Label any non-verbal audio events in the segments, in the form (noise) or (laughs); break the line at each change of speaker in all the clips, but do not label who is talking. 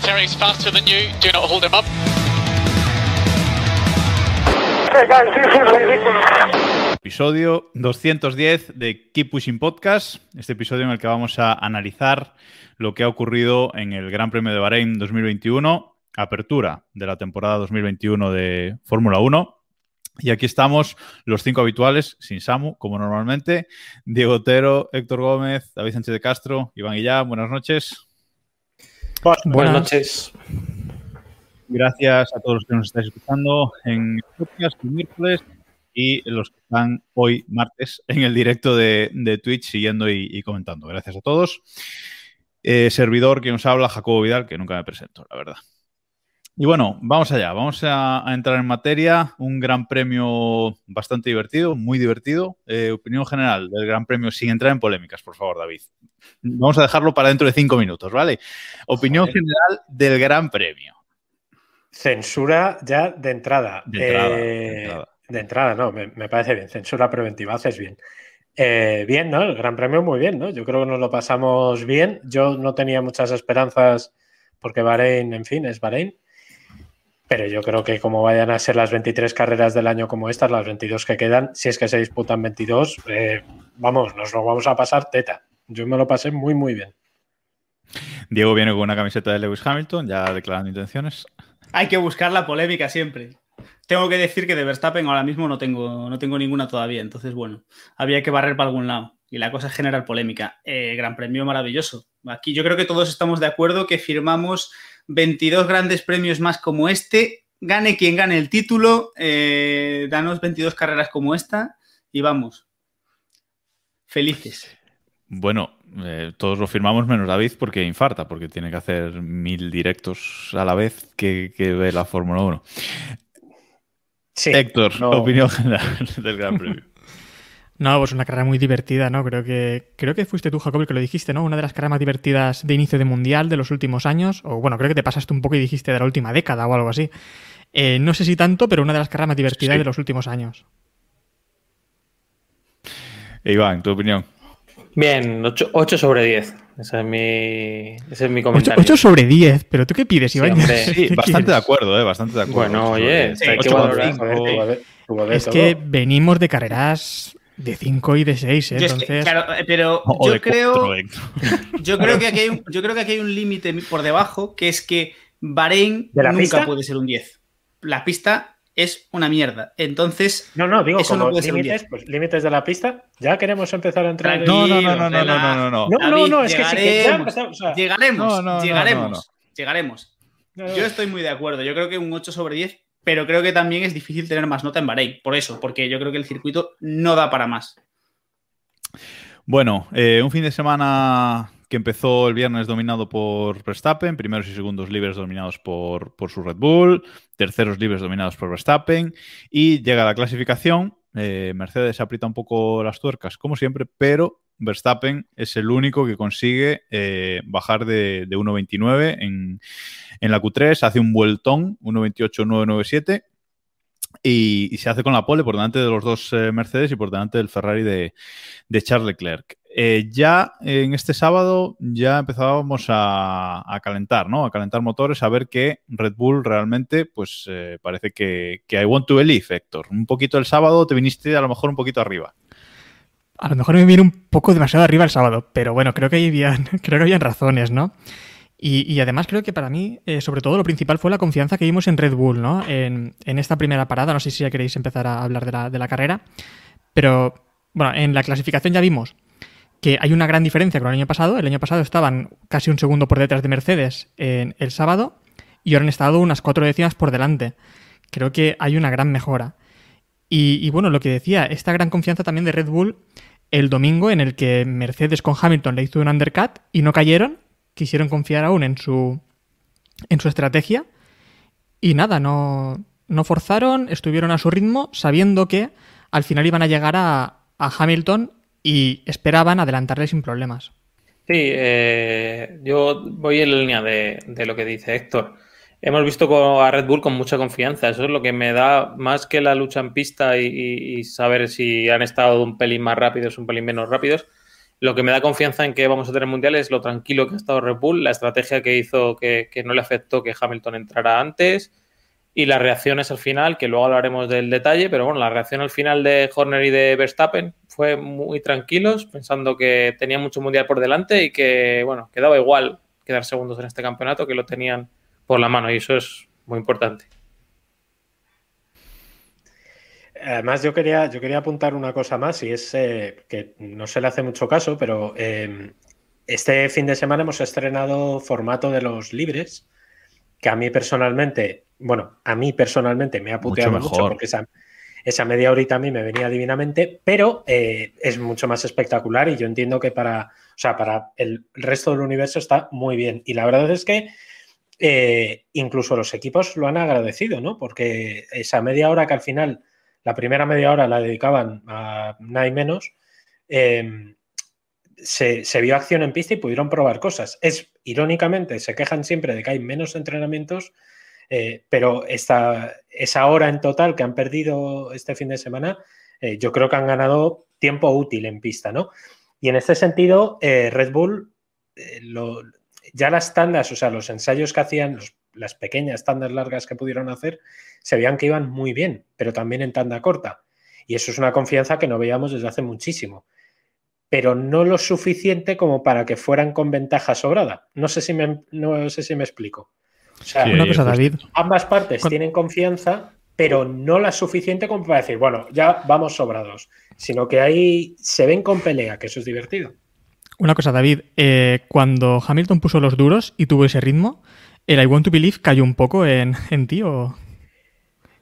Valtteri's faster than.
Episodio 210 de Keep Pushing Podcast, este episodio en el que vamos a analizar lo que ha ocurrido en el Gran Premio de Bahrein 2021, apertura de la temporada 2021 de Fórmula 1. Y aquí estamos los cinco habituales, sin Samu, como normalmente. Diego Otero, Héctor Gómez, David Sánchez de Castro, Iván Guillá, buenas noches.
Buenas noches.
Gracias a todos los que nos estáis escuchando en el podcast el miércoles y los que están hoy martes en el directo de, de Twitch siguiendo y, y comentando. Gracias a todos. Eh, servidor que nos habla, Jacobo Vidal, que nunca me presento, la verdad. Y bueno, vamos allá, vamos a, a entrar en materia. Un gran premio bastante divertido, muy divertido. Eh, opinión general del gran premio, sin entrar en polémicas, por favor, David. Vamos a dejarlo para dentro de cinco minutos, ¿vale? Opinión
Joder.
general del gran premio.
Censura ya de entrada.
De entrada,
Eh,
de entrada.
de entrada, no, me, me parece bien. Censura preventiva, haces bien. Eh, bien, ¿no? El Gran Premio muy bien, ¿no? Yo creo que nos lo pasamos bien. Yo no tenía muchas esperanzas porque Bahrein, en fin, es Bahrein. Pero yo creo que como vayan a ser las 23 carreras del año como estas, las 22 que quedan, si es que se disputan 22, eh, vamos, nos lo vamos a pasar teta. Yo me lo pasé muy, muy bien.
Diego viene con una camiseta de Lewis Hamilton, ya declarando intenciones.
Hay que buscar la polémica siempre. Tengo que decir que de Verstappen ahora mismo no tengo, no tengo ninguna todavía. Entonces, bueno, había que barrer para algún lado. Y la cosa es generar polémica. Eh, gran premio maravilloso. Aquí yo creo que todos estamos de acuerdo que firmamos 22 grandes premios más como este. Gane quien gane el título. eh, danos 22 carreras como esta. Y vamos. Felices.
Bueno, eh, todos lo firmamos menos David porque infarta, porque tiene que hacer mil directos a la vez que, que ve la Fórmula 1.
Sí,
Héctor,
no.
opinión general (laughs) del Gran Premio.
No, pues una carrera muy divertida, ¿no? Creo que, creo que fuiste tú, Jacob, el que lo dijiste, ¿no? Una de las carreras más divertidas de inicio de mundial de los últimos años. O bueno, creo que te pasaste un poco y dijiste de la última década o algo así. Eh, no sé si tanto, pero una de las carreras más divertidas
Sí.
de los últimos años.
E Iván, tu opinión.
Bien, 8, sobre 10. Ese es mi, ese es mi
8,
comentario.
sobre 10, pero ¿tú qué pides,
Sí,
Iván?
hombre. (laughs)
Sí,
¿Qué
bastante de acuerdo, ¿eh? Bastante de acuerdo.
Bueno, oye, hay que valorar.
de
Es que venimos de carreras de 5 y de 6, ¿eh?
Yo es que,
Entonces,
claro, eh, pero (laughs)
O
yo
de
creo.
cuatro. (laughs)
Yo creo que aquí hay un, yo creo que aquí hay un límite por debajo, que es que Bahrein
¿De la
nunca
pista?
puede ser un 10. La pista es una mierda. Entonces,
No, no, digo,
Eso no
como
puede ser un
límites,
10.
pues límites de la pista. Ya queremos empezar a entrar en-
No, no,
Tranquilo,
no, no, no, no, no, no.
No, no,
David,
no, es que sí que ya
llegaremos.
empezamos. o sea,
llegaremos,
No, no, no,
llegaremos,
no, no.
llegaremos.
no, no.
Yo estoy muy de acuerdo. Yo creo que un 8 sobre 10, pero creo que también es difícil tener más nota en Bahrein. Por eso, porque yo creo que el circuito no da para más.
Bueno, eh, un fin de semana que empezó el viernes dominado por Verstappen, primeros y segundos libres dominados por, por su Red Bull, terceros libres dominados por Verstappen, y llega la clasificación. eh, Mercedes aprieta un poco las tuercas, como siempre, pero Verstappen es el único que consigue eh, bajar de, de 1.29 en, en la Q3, hace un vueltón, 1.28-997, y, y se hace con la pole por delante de los dos eh, Mercedes y por delante del Ferrari de, de Charles Leclerc. Eh, ya en este sábado ya empezábamos a, a calentar, ¿no? A calentar motores, a ver que Red Bull realmente, pues parece que, que I want to believe, Héctor. Un poquito el sábado te viniste a lo mejor un poquito arriba.
A lo mejor me viene un poco demasiado arriba el sábado, pero bueno, creo que habían, (laughs) creo que habían razones, ¿no? Y, y además creo que para mí, eh, sobre todo, lo principal fue la confianza que vimos en Red Bull, ¿no? En, en esta primera parada. No sé si ya queréis empezar a hablar de la, de la carrera. Pero, bueno, en la clasificación ya vimos que hay una gran diferencia con el año pasado. El año pasado estaban casi un segundo por detrás de Mercedes en el sábado y ahora han estado unas cuatro décimas por delante. Creo que hay una gran mejora. Y, y bueno, lo que decía, esta gran confianza también de Red Bull el domingo en el que Mercedes con Hamilton le hizo un undercut y no cayeron, quisieron confiar aún en su, en su estrategia Y nada, no, no forzaron, estuvieron a su ritmo, sabiendo que al final iban a llegar a, a Hamilton y esperaban adelantarle sin problemas.
Sí, eh, yo voy en la línea de, de, lo que dice Héctor. Hemos visto a Red Bull con mucha confianza. Eso es lo que me da más que la lucha en pista y, saber si han estado un pelín más rápidos, un pelín menos rápidos. Lo que me da confianza en que vamos a tener mundial es lo tranquilo que ha estado Red Bull, la estrategia que hizo que, que no le afectó que Hamilton entrara antes y las reacciones al final, que luego hablaremos del detalle, pero bueno, la reacción al final de Horner y de Verstappen fue muy tranquilos, pensando que tenía mucho mundial por delante y que, bueno, quedaba igual quedar segundos en este campeonato, que lo tenían por la mano y eso es muy importante.
Además, yo quería, yo quería apuntar una cosa más y es eh, que no se le hace mucho caso, pero eh, este fin de semana hemos estrenado formato de los libres, que a mí personalmente bueno, a mí personalmente me ha puteado mucho, mucho porque esa, esa, media horita a mí me venía divinamente, pero eh, es mucho más espectacular y yo entiendo que para, o sea, para el resto del universo está muy bien. Y la verdad es que eh, incluso los equipos lo han agradecido, ¿no? Porque esa media hora que al final, la primera media hora la dedicaban a nada menos, eh, se, vio acción en pista y pudieron probar cosas. Es, irónicamente, se quejan siempre de que hay menos entrenamientos eh, pero esta, esa hora en total que han perdido este fin de semana, eh, yo creo que han ganado tiempo útil en pista, ¿no? Y en este sentido, Red Bull, lo, ya las tandas, o sea, los ensayos que hacían, los, las pequeñas tandas largas que pudieron hacer, se veían que iban muy bien, pero también en tanda corta. Y eso es una confianza que no veíamos desde hace muchísimo. Pero no lo suficiente como para que fueran con ventaja sobrada. No sé si me, no sé si me explico. O sea,
una cosa, David.
Ambas partes Con... tienen confianza, pero no la suficiente como para decir, bueno, ya vamos sobrados, sino que ahí se ven con pelea, que eso es divertido.
Una cosa, David, eh, cuando Hamilton puso los duros y tuvo ese ritmo, ¿el I Want to Believe cayó un poco en, (laughs) en ti o...?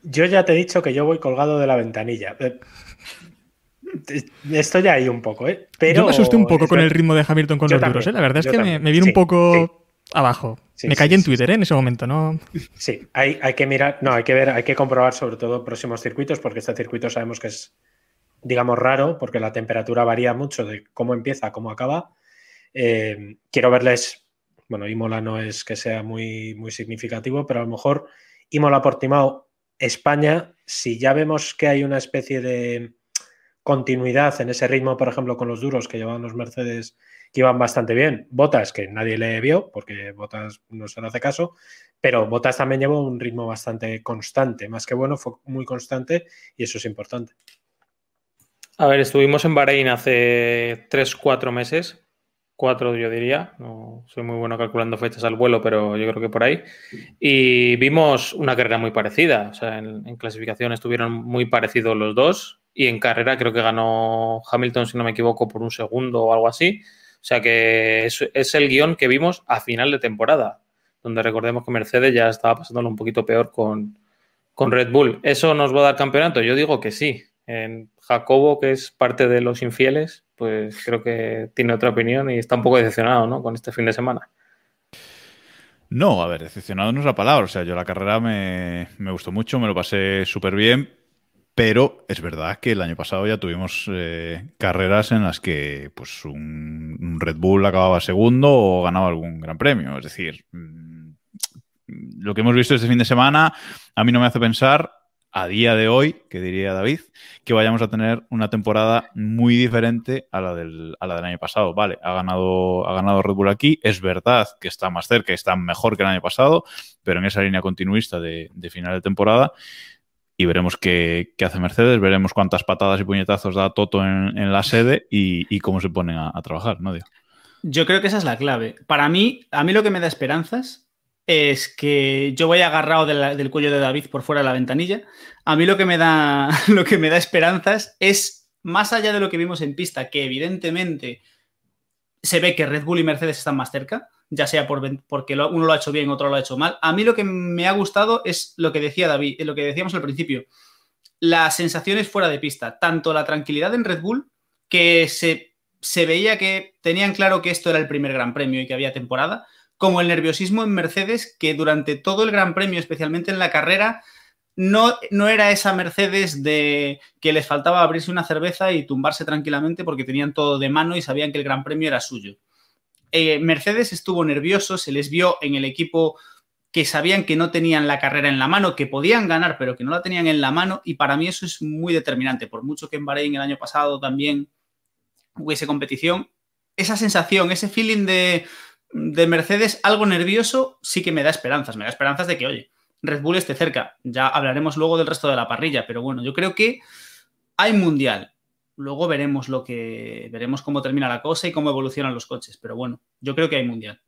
Yo ya te he dicho que yo voy colgado de la ventanilla. Estoy ahí un poco, ¿eh? Pero
yo me asusté un poco con el ritmo de Hamilton con los también, duros, ¿eh? La verdad es que me, me, vino sí, un poco... Sí abajo. Sí, me caí en Twitter. ¿eh? en ese momento, ¿no?
Sí, hay, hay, que mirar, no, hay que ver, hay que comprobar sobre todo próximos circuitos, porque este circuito sabemos que es, digamos, raro, porque la temperatura varía mucho de cómo empieza a cómo acaba. Eh, quiero verles, bueno, Imola no es que sea muy, muy significativo, pero a lo mejor Imola Portimao, España, si ya vemos que hay una especie de continuidad en ese ritmo, por ejemplo, con los duros que llevaban los Mercedes que iban bastante bien. Botas, que nadie le vio, porque Botas no se le hace caso, pero Botas también llevó un ritmo bastante constante, más que bueno, fue muy constante y eso es importante.
A ver, estuvimos en Bahrein hace 3-4 meses, 4 yo diría, no soy muy bueno calculando fechas al vuelo, pero yo creo que por ahí, y vimos una carrera muy parecida, o sea, en, en clasificación estuvieron muy parecidos los dos, y en carrera creo que ganó Hamilton, si no me equivoco, por un segundo o algo así. O sea que es, el guion que vimos a final de temporada, donde recordemos que Mercedes ya estaba pasándolo un poquito peor con, con Red Bull. ¿Eso nos va a dar campeonato? Yo digo que sí. En Jacobo, que es parte de los infieles, pues creo que tiene otra opinión y está un poco decepcionado ¿no? con este fin de semana.
No, a ver, decepcionado no es la palabra. O sea, yo la carrera me, me gustó mucho, me lo pasé súper bien, pero es verdad que el año pasado ya tuvimos eh, carreras en las que pues un, Red Bull acababa segundo o ganaba algún gran premio. Es decir, mmm, lo que hemos visto este fin de semana a mí no me hace pensar a día de hoy, que diría David, que vayamos a tener una temporada muy diferente a la del, año pasado. Vale, ha ganado, ha ganado Red Bull aquí. Es verdad que está más cerca, está mejor que el año pasado, pero en esa línea continuista de, final de temporada y veremos qué, hace Mercedes, veremos cuántas patadas y puñetazos da Toto en, en la sede y, y, cómo se ponen a, trabajar, ¿no?
Yo creo que esa es la clave. Para mí, a mí lo que me da esperanzas es que yo voy agarrado del cuello de David por fuera de la ventanilla. A mí lo que me da, (laughs) lo que me da esperanzas es, más allá de lo que vimos en pista, que evidentemente se ve que Red Bull y Mercedes están más cerca, ya sea por, porque uno lo ha hecho bien, otro lo ha hecho mal. A mí lo que me ha gustado es lo que decía David, lo que decíamos al principio, las sensaciones fuera de pista, tanto la tranquilidad en Red Bull, que se, se veía que tenían claro que esto era el primer gran premio y que había temporada, como el nerviosismo en Mercedes, que durante todo el Gran Premio, especialmente en la carrera, no, no, era esa Mercedes de que les faltaba abrirse una cerveza y tumbarse tranquilamente porque tenían todo de mano y sabían que el Gran Premio era suyo. Eh, Mercedes estuvo nervioso, se les vio en el equipo que sabían que no tenían la carrera en la mano, que podían ganar, pero que no la tenían en la mano, y para mí eso es muy determinante, por mucho que en Bahrein el año pasado también hubiese competición, esa sensación, ese feeling de, de Mercedes, algo nervioso, sí que me da esperanzas, me da esperanzas de que, oye, Red Bull esté cerca. Ya hablaremos luego del resto de la parrilla, pero bueno, yo creo que hay mundial. Luego veremos lo que veremos cómo termina la cosa y cómo evolucionan los coches, pero bueno, yo creo que hay mundial.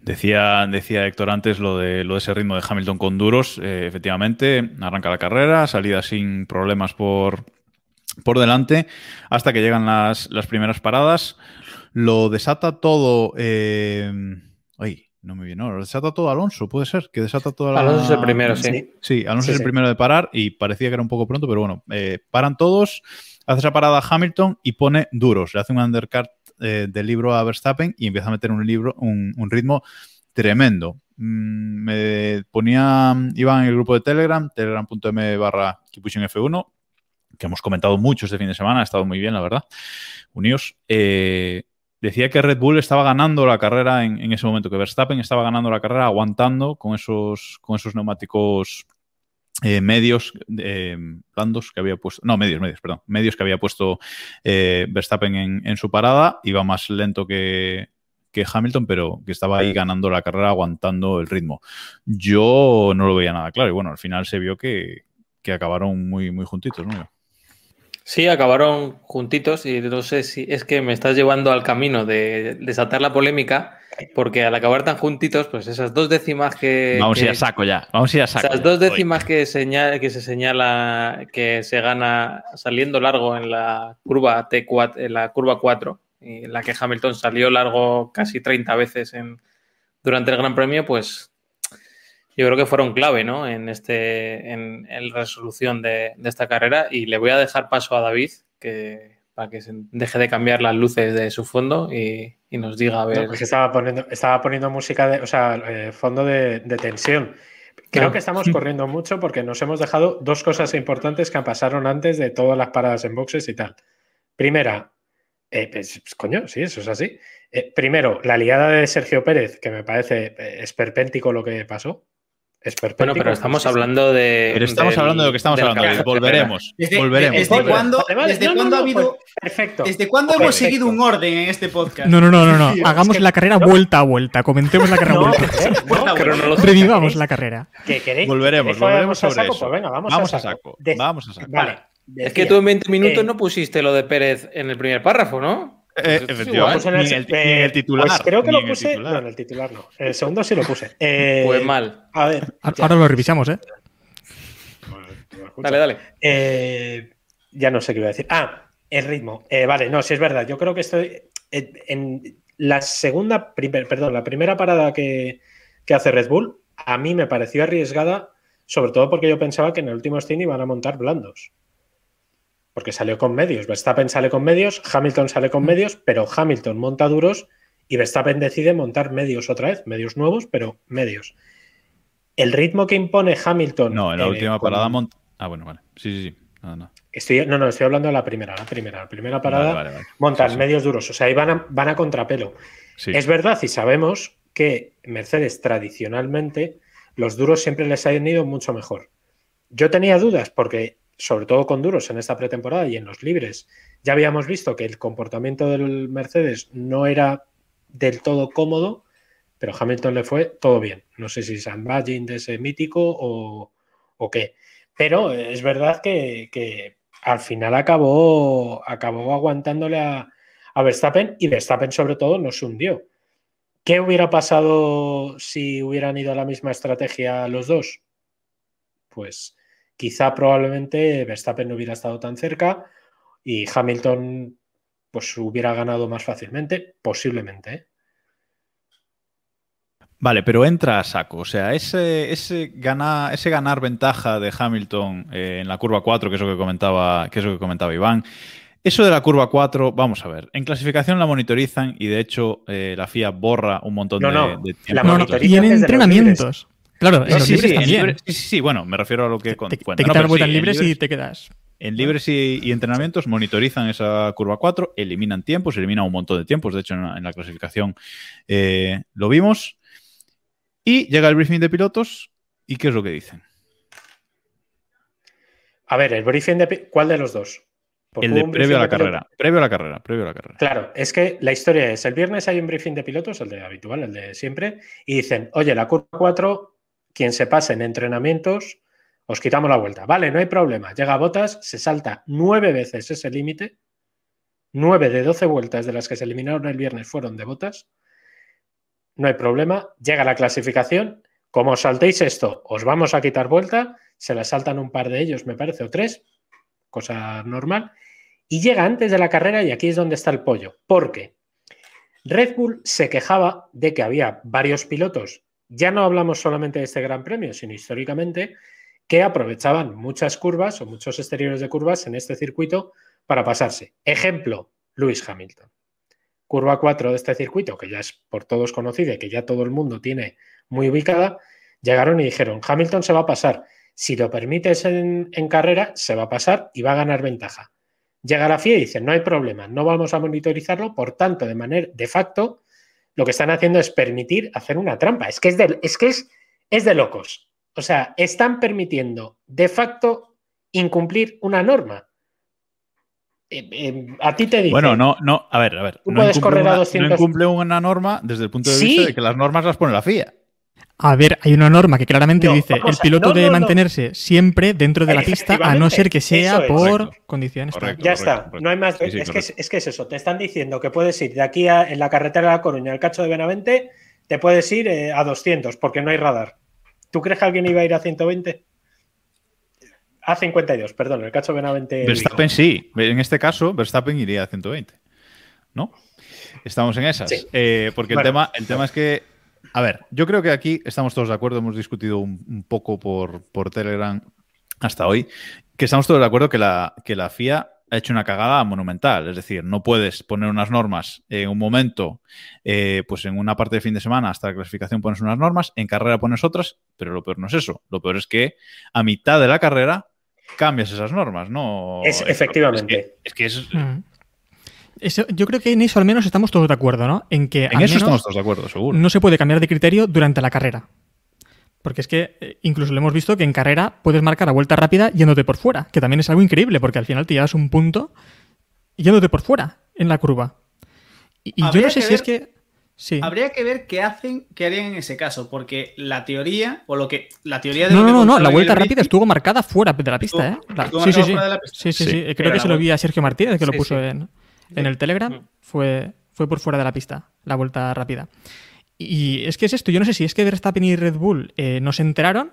Decía, decía Héctor antes lo de, lo de ese ritmo de Hamilton con duros. Eh, efectivamente, arranca la carrera, salida sin problemas por, por delante, hasta que llegan las, las primeras paradas. Lo desata todo. Eh, no me viene. No, desata todo Alonso, puede ser, que desata todo
Alonso es el primero, sí.
Sí, Alonso es el primero de parar y parecía que era un poco pronto, pero bueno, eh, paran todos, hace esa parada a Hamilton y pone duros, le hace un undercut eh, del libro a Verstappen y empieza a meter un, libro, un, ritmo tremendo. Mm, me ponía, iba en el grupo de Telegram, telegram.m barra F1, que hemos comentado mucho este fin de semana, ha estado muy bien, la verdad. Unidos. Eh, decía que Red Bull estaba ganando la carrera en, ese momento, que Verstappen estaba ganando la carrera aguantando con esos, con esos neumáticos eh, medios eh, blandos que había puesto, no, medios, medios, perdón, medios que había puesto eh, Verstappen en, su parada, iba más lento que, Hamilton, pero que estaba ahí ganando la carrera, aguantando el ritmo. Yo no lo veía nada claro y bueno, al final se vio que, que acabaron muy, muy juntitos, ¿no?
Sí, acabaron juntitos y no sé si es que me estás llevando al camino de desatar la polémica, porque al acabar tan juntitos, pues esas dos décimas que...
Vamos a ir a saco ya, vamos a ir a saco.
Esas dos décimas que, señala, que se señala que se gana saliendo largo en la curva T4, en la curva 4, en la que Hamilton salió largo casi 30 veces en, durante el Gran Premio, pues yo creo que fueron clave ¿no? en, este, en, la resolución de, esta carrera y le voy a dejar paso a David que, para que se deje de cambiar las luces de su fondo y, nos diga a ver.
No, estaba poniendo, estaba poniendo música, de, o sea, eh, fondo de, tensión. Creo que estamos corriendo mucho porque nos hemos dejado dos cosas importantes que pasaron antes de todas las paradas en boxes y tal. Primera, eh, pues, pues, coño, sí, eso es así. Eh, primero, la liada de Sergio Pérez, que me parece esperpéntico lo que pasó.
Bueno, pero estamos hablando de.
Pero estamos hablando de lo que estamos hablando. Volveremos.
Desde,
volveremos.
¿Desde cuándo, desde cuándo ha habido. Pues, perfecto. ¿Desde cuándo hemos seguido un orden en este podcast?
No, no, no, no. no. Hagamos la carrera vuelta a vuelta. Comentemos la carrera vuelta. Revivamos la carrera.
Volveremos, volveremos sobre eso. Pues venga, vamos, a saco. Vamos a saco.
Vale. Es que tú en 20 minutos eh, no pusiste lo de Pérez en el primer párrafo, ¿no?
Eh, efectivamente. En el, titular.
Pues creo que lo puse. No, en el titular no. En el segundo sí lo puse. (laughs) Eh,
pues mal.
A ver.
Ahora lo revisamos, ¿eh?
Dale, dale.
Eh, ya no sé qué iba a decir. Ah, el ritmo. Eh, vale, no, sí es verdad. Yo creo que estoy. En la segunda. perdón, la primera parada que, que hace Red Bull, a mí me pareció arriesgada, sobre todo porque yo pensaba que en el último stint iban a montar blandos porque salió con medios. Verstappen sale con medios, Hamilton sale con medios, pero Hamilton monta duros y Verstappen decide montar medios otra vez, medios nuevos, pero medios. El ritmo que impone Hamilton.
No, en la última parada monta. Ah, bueno, vale. Sí, sí, sí. No, no.
Estoy, no, no, estoy hablando de la primera, la primera. La primera parada montan medios duros, o sea, ahí van a, van a contrapelo. Es verdad y sabemos que Mercedes tradicionalmente los duros siempre les han ido mucho mejor. Yo tenía dudas porque sobre todo con duros en esta pretemporada y en los libres, ya habíamos visto que el comportamiento del Mercedes no era del todo cómodo, pero Hamilton le fue todo bien. No sé si San Badging de ese mítico o, qué. Pero es verdad que, al final acabó, acabó aguantándole a, a Verstappen y Verstappen sobre todo no se hundió. ¿Qué hubiera pasado si hubieran ido a la misma estrategia los dos? Pues quizá probablemente Verstappen no hubiera estado tan cerca y Hamilton pues hubiera ganado más fácilmente, posiblemente. ¿eh?
Vale, pero entra a saco. O sea, ese, ese, ese ganar ventaja de Hamilton eh, en la curva 4, que es lo que comentaba, que es lo que comentaba Iván, Eso de la curva 4, vamos a ver. En clasificación la monitorizan y de hecho eh, la FIA borra un montón
No,
de,
no,
de
la
tiempos.
No, no,
monitorizan
y en entrenamientos. Claro, en
Sí,
los
sí,
libres
sí, en
también.
libres- sí, sí, sí, bueno, me refiero a lo que
te,
con-
te
cuenta, ¿no?
quitan las vueltas
sí, en
libres y
libres-
te quedas.
En libres y, y entrenamientos monitorizan esa curva 4, eliminan tiempos, eliminan un montón de tiempos. De hecho, en la, en la clasificación eh, lo vimos. Y llega el briefing de pilotos. ¿Y qué es lo que dicen?
A ver, el briefing de. ¿Cuál de los dos? Porque
El de previo a la carrera. Previo a la carrera. Previo a la carrera.
Claro, es que la historia es, el viernes hay un briefing de pilotos, el de habitual, el de siempre, y dicen, oye, la curva 4, quien se pase en entrenamientos, os quitamos la vuelta. Vale, no hay problema. Llega a botas, se salta nueve veces ese límite, nueve de 12 vueltas de las que se eliminaron el viernes fueron de botas. No hay problema. Llega la clasificación. Como saltéis esto, os vamos a quitar vuelta. Se la saltan un par de ellos, me parece, o tres. Cosa normal. Y llega antes de la carrera y aquí es donde está el pollo. Porque Red Bull se quejaba de que había varios pilotos, ya no hablamos solamente de este Gran Premio, sino históricamente, que aprovechaban muchas curvas o muchos exteriores de curvas en este circuito para pasarse. Ejemplo, Lewis Hamilton. Curva 4 de este circuito, que ya es por todos conocida y que ya todo el mundo tiene muy ubicada, llegaron y dijeron, Hamilton se va a pasar. Si lo permites en, en carrera, se va a pasar y va a ganar ventaja. Llega la FIA y dice, no hay problema, no vamos a monitorizarlo, por tanto, de manera de facto, lo que están haciendo es permitir hacer una trampa. Es que es de, es que es, es de locos. O sea, están permitiendo de facto incumplir una norma. Eh, eh, a ti te dicen,
Bueno, no, no, a ver, a ver.
Tú
no
puedes a
una-
200.
No incumple una norma desde el punto de
Sí.
vista de que las normas las pone la FIA.
A ver, hay una norma que claramente
No,
dice el piloto
no,
debe
no, no.
mantenerse siempre dentro de la pista, a no ser que sea
es.
por
Correcto.
condiciones.
Correcto.
Ya está,
correcto.
no hay más.
Sí, sí,
es, que, es, es que es eso, te están diciendo que puedes ir de aquí a, en la carretera de La Coruña, al cacho de Benavente, te puedes ir eh, a 200 porque no hay radar. ¿Tú crees que alguien iba a ir a 120? A 52, perdón, el cacho de Benavente.
Verstappen sí. En este caso, Verstappen iría a 120. ¿No? Estamos en esas.
Sí.
Eh, porque el, tema, el tema es que. A ver, yo creo que aquí estamos todos de acuerdo, hemos discutido un, un poco por, por Telegram hasta hoy, que estamos todos de acuerdo que la, que la FIA ha hecho una cagada monumental. Es decir, no puedes poner unas normas en un momento, eh, pues en una parte de fin de semana, hasta la clasificación pones unas normas, en carrera pones otras, pero lo peor no es eso. Lo peor es que a mitad de la carrera cambias esas normas, ¿no?
Es- efectivamente.
Es que es, que es-
Mm. Eso- yo creo que en eso al menos estamos todos de acuerdo, ¿no? En que
en
al
eso
menos
estamos todos de acuerdo, seguro.
no se puede cambiar de criterio durante la carrera. Porque es que eh, incluso lo hemos visto que en carrera puedes marcar a vuelta rápida yéndote por fuera, que también es algo increíble, porque al final te llevas un punto yéndote por fuera en la curva. Y, y yo no sé si es que. Sí.
Habría que ver qué hacen, qué harían en ese caso, porque la teoría, o lo que. La teoría de
No,
lo
no,
que
no, la vuelta
el
rápida estuvo marcada fuera de la pista, ¿eh?
Estuvo-
La- sí, sí,
fuera de la pista.
Sí, sí,
Sí.
sí. Creo que se lo vi a Sergio Martínez, que lo puso
sí.
en, en el Telegram.
Mm.
Fue, fue por fuera de la pista, la vuelta rápida. Y es que es esto, yo no sé si es que Verstappen y Red Bull eh, no se enteraron,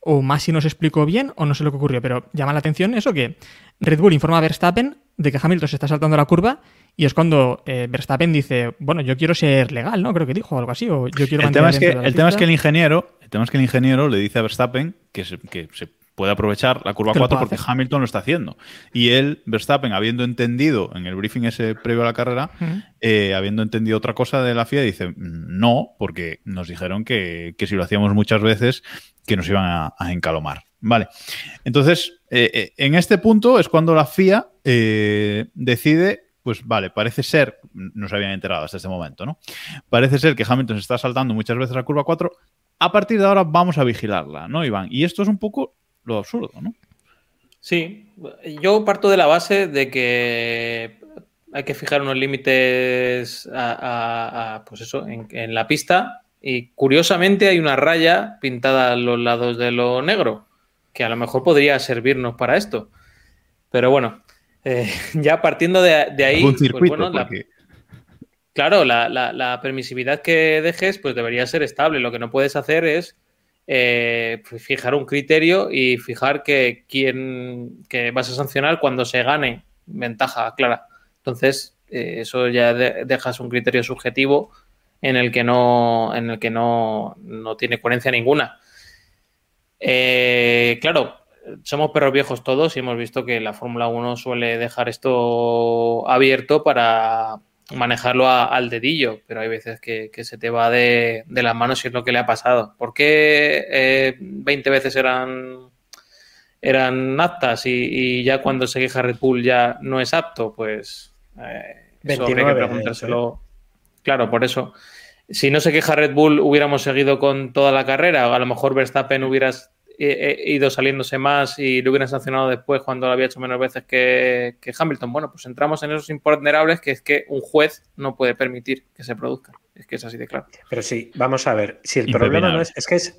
o Masi nos explicó bien, o no sé lo que ocurrió, pero llama la atención eso que Red Bull informa a Verstappen de que Hamilton se está saltando la curva y es cuando eh, Verstappen dice, bueno, yo quiero ser legal, ¿no? Creo que dijo algo así, o yo quiero
El tema, es que,
dentro de la
el tema es
pista.
que el ingeniero, el tema es que el ingeniero le dice a Verstappen que se, que se puede aprovechar la curva
Que lo
4
puede
porque. Hamilton lo está haciendo. Y él, Verstappen, habiendo entendido en el briefing ese previo a la carrera, eh, habiendo entendido otra cosa de la FIA, dice "Mm, no, porque nos dijeron que, que si lo hacíamos muchas veces, que nos iban a, a encalomar. Vale. Entonces, eh, eh, en este punto es cuando la FIA decide, pues vale, parece ser, no se habían enterado hasta este momento, ¿no? Parece ser que Hamilton se está saltando muchas veces la curva 4. A partir de ahora vamos a vigilarla, ¿no, Iván? Y esto es un poco lo absurdo, ¿no?
Sí, yo parto de la base de que hay que fijar unos límites a, a- a, pues eso, en, en la pista y curiosamente hay una raya pintada a los lados de lo negro, que a lo mejor podría servirnos para esto. Pero bueno, eh, (laughs) ya partiendo de, de ahí,
Un
pues
circuito,
bueno, la-
porque-
Claro, la, la- la permisividad que dejes pues debería ser estable. Lo que no puedes hacer es eh, fijar un criterio y fijar que quién que vas a sancionar cuando se gane ventaja clara. Entonces, eh, eso ya de- dejas un criterio subjetivo en el que no, en el que no, no tiene coherencia ninguna. Eh, claro, somos perros viejos todos y hemos visto que la Fórmula 1 suele dejar esto abierto para manejarlo a- al dedillo, pero hay veces que, que se te va de, de las manos y es lo que le ha pasado. ¿Por qué eh, 20 veces eran, eran aptas y, y ya cuando se queja Red Bull ya no es apto? Pues eh, eso habría
29
que preguntárselo. Claro, por eso. Si no se queja Red Bull, hubiéramos seguido con toda la carrera. A lo mejor Verstappen hubiera eh, eh, ido saliéndose más y lo hubieran sancionado después cuando lo había hecho menos veces que, que Hamilton. Bueno, pues entramos en esos imponderables que es que un juez no puede permitir que se produzcan. Es que es así de claro.
Pero sí, vamos a ver. Si el problema no es. Es que es.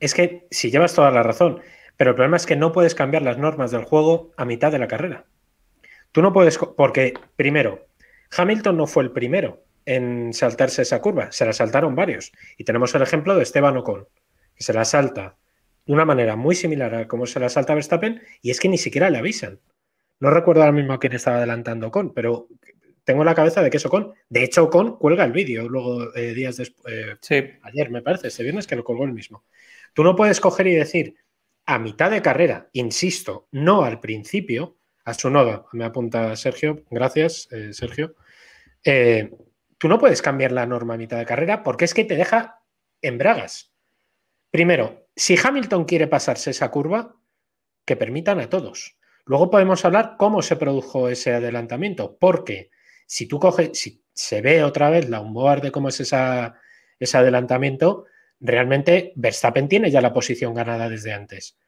Es que si llevas toda la razón. Pero el problema es que no puedes cambiar las normas del juego a mitad de la carrera. Tú no puedes. Porque, primero, Hamilton no fue el primero en saltarse esa curva. Se la saltaron varios. Y tenemos el ejemplo de Esteban Ocon, que se la salta de una manera muy similar a cómo se la salta Verstappen. Y es que ni siquiera le avisan. No recuerdo ahora mismo a quién estaba adelantando Ocon, pero tengo en la cabeza de que es Ocon. De hecho, Ocon cuelga el vídeo luego eh, días después.
Sí,
ayer, me parece, este viernes que lo colgó el mismo. Tú no puedes coger y decir a mitad de carrera, insisto, no al principio, a su noda, me apunta Sergio, gracias, eh, Sergio. Eh, tú no puedes cambiar la norma a mitad de carrera porque es que te deja en bragas. Primero, si Hamilton quiere pasarse esa curva, que permitan a todos. Luego podemos hablar cómo se produjo ese adelantamiento, porque si tú coges, si se ve otra vez la onboard de cómo es esa, ese adelantamiento, realmente Verstappen tiene ya la posición ganada desde antes.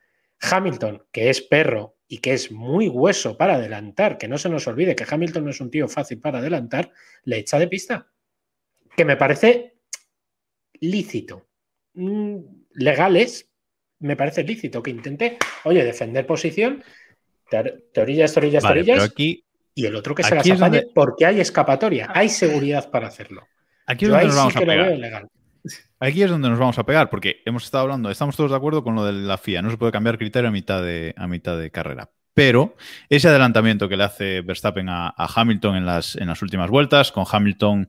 Hamilton, que es perro y que es muy hueso para adelantar, que no se nos olvide que Hamilton no es un tío fácil para adelantar, le echa de pista. Que me parece lícito. Legales, me parece lícito que intente, oye, defender posición, te orillas, te orillas, te
Vale, pero
orillas,
aquí,
y el otro que se las apañe
donde-
porque hay escapatoria, hay seguridad para hacerlo.
aquí es
Yo
donde nos
sí
vamos a pegar.
legal.
Aquí es donde nos vamos a pegar, porque hemos estado hablando, estamos todos de acuerdo con lo de la FIA, no se puede cambiar criterio a mitad de, a mitad de carrera. Pero ese adelantamiento que le hace Verstappen a, Hamilton en las, últimas vueltas, con Hamilton,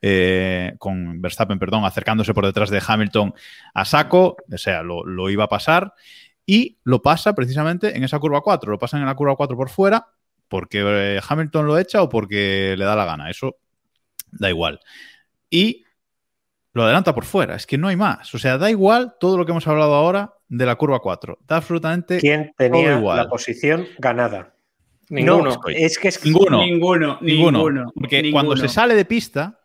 eh, con Verstappen, perdón, acercándose por detrás de Hamilton a saco, o sea, lo, lo iba a pasar, y lo pasa precisamente en esa curva 4, lo pasan en la curva 4 por fuera, porque eh, Hamilton lo echa o porque le da la gana, eso da igual. Y lo adelanta por fuera, es que no hay más. O sea, da igual todo lo que hemos hablado ahora de la curva 4. Da absolutamente
¿Quién tenía
igual.
la posición ganada?
ninguno.
No, es que es
Ninguno.
Ninguno,
Ninguno.
ninguno.
Porque
ninguno.
cuando se sale de pista,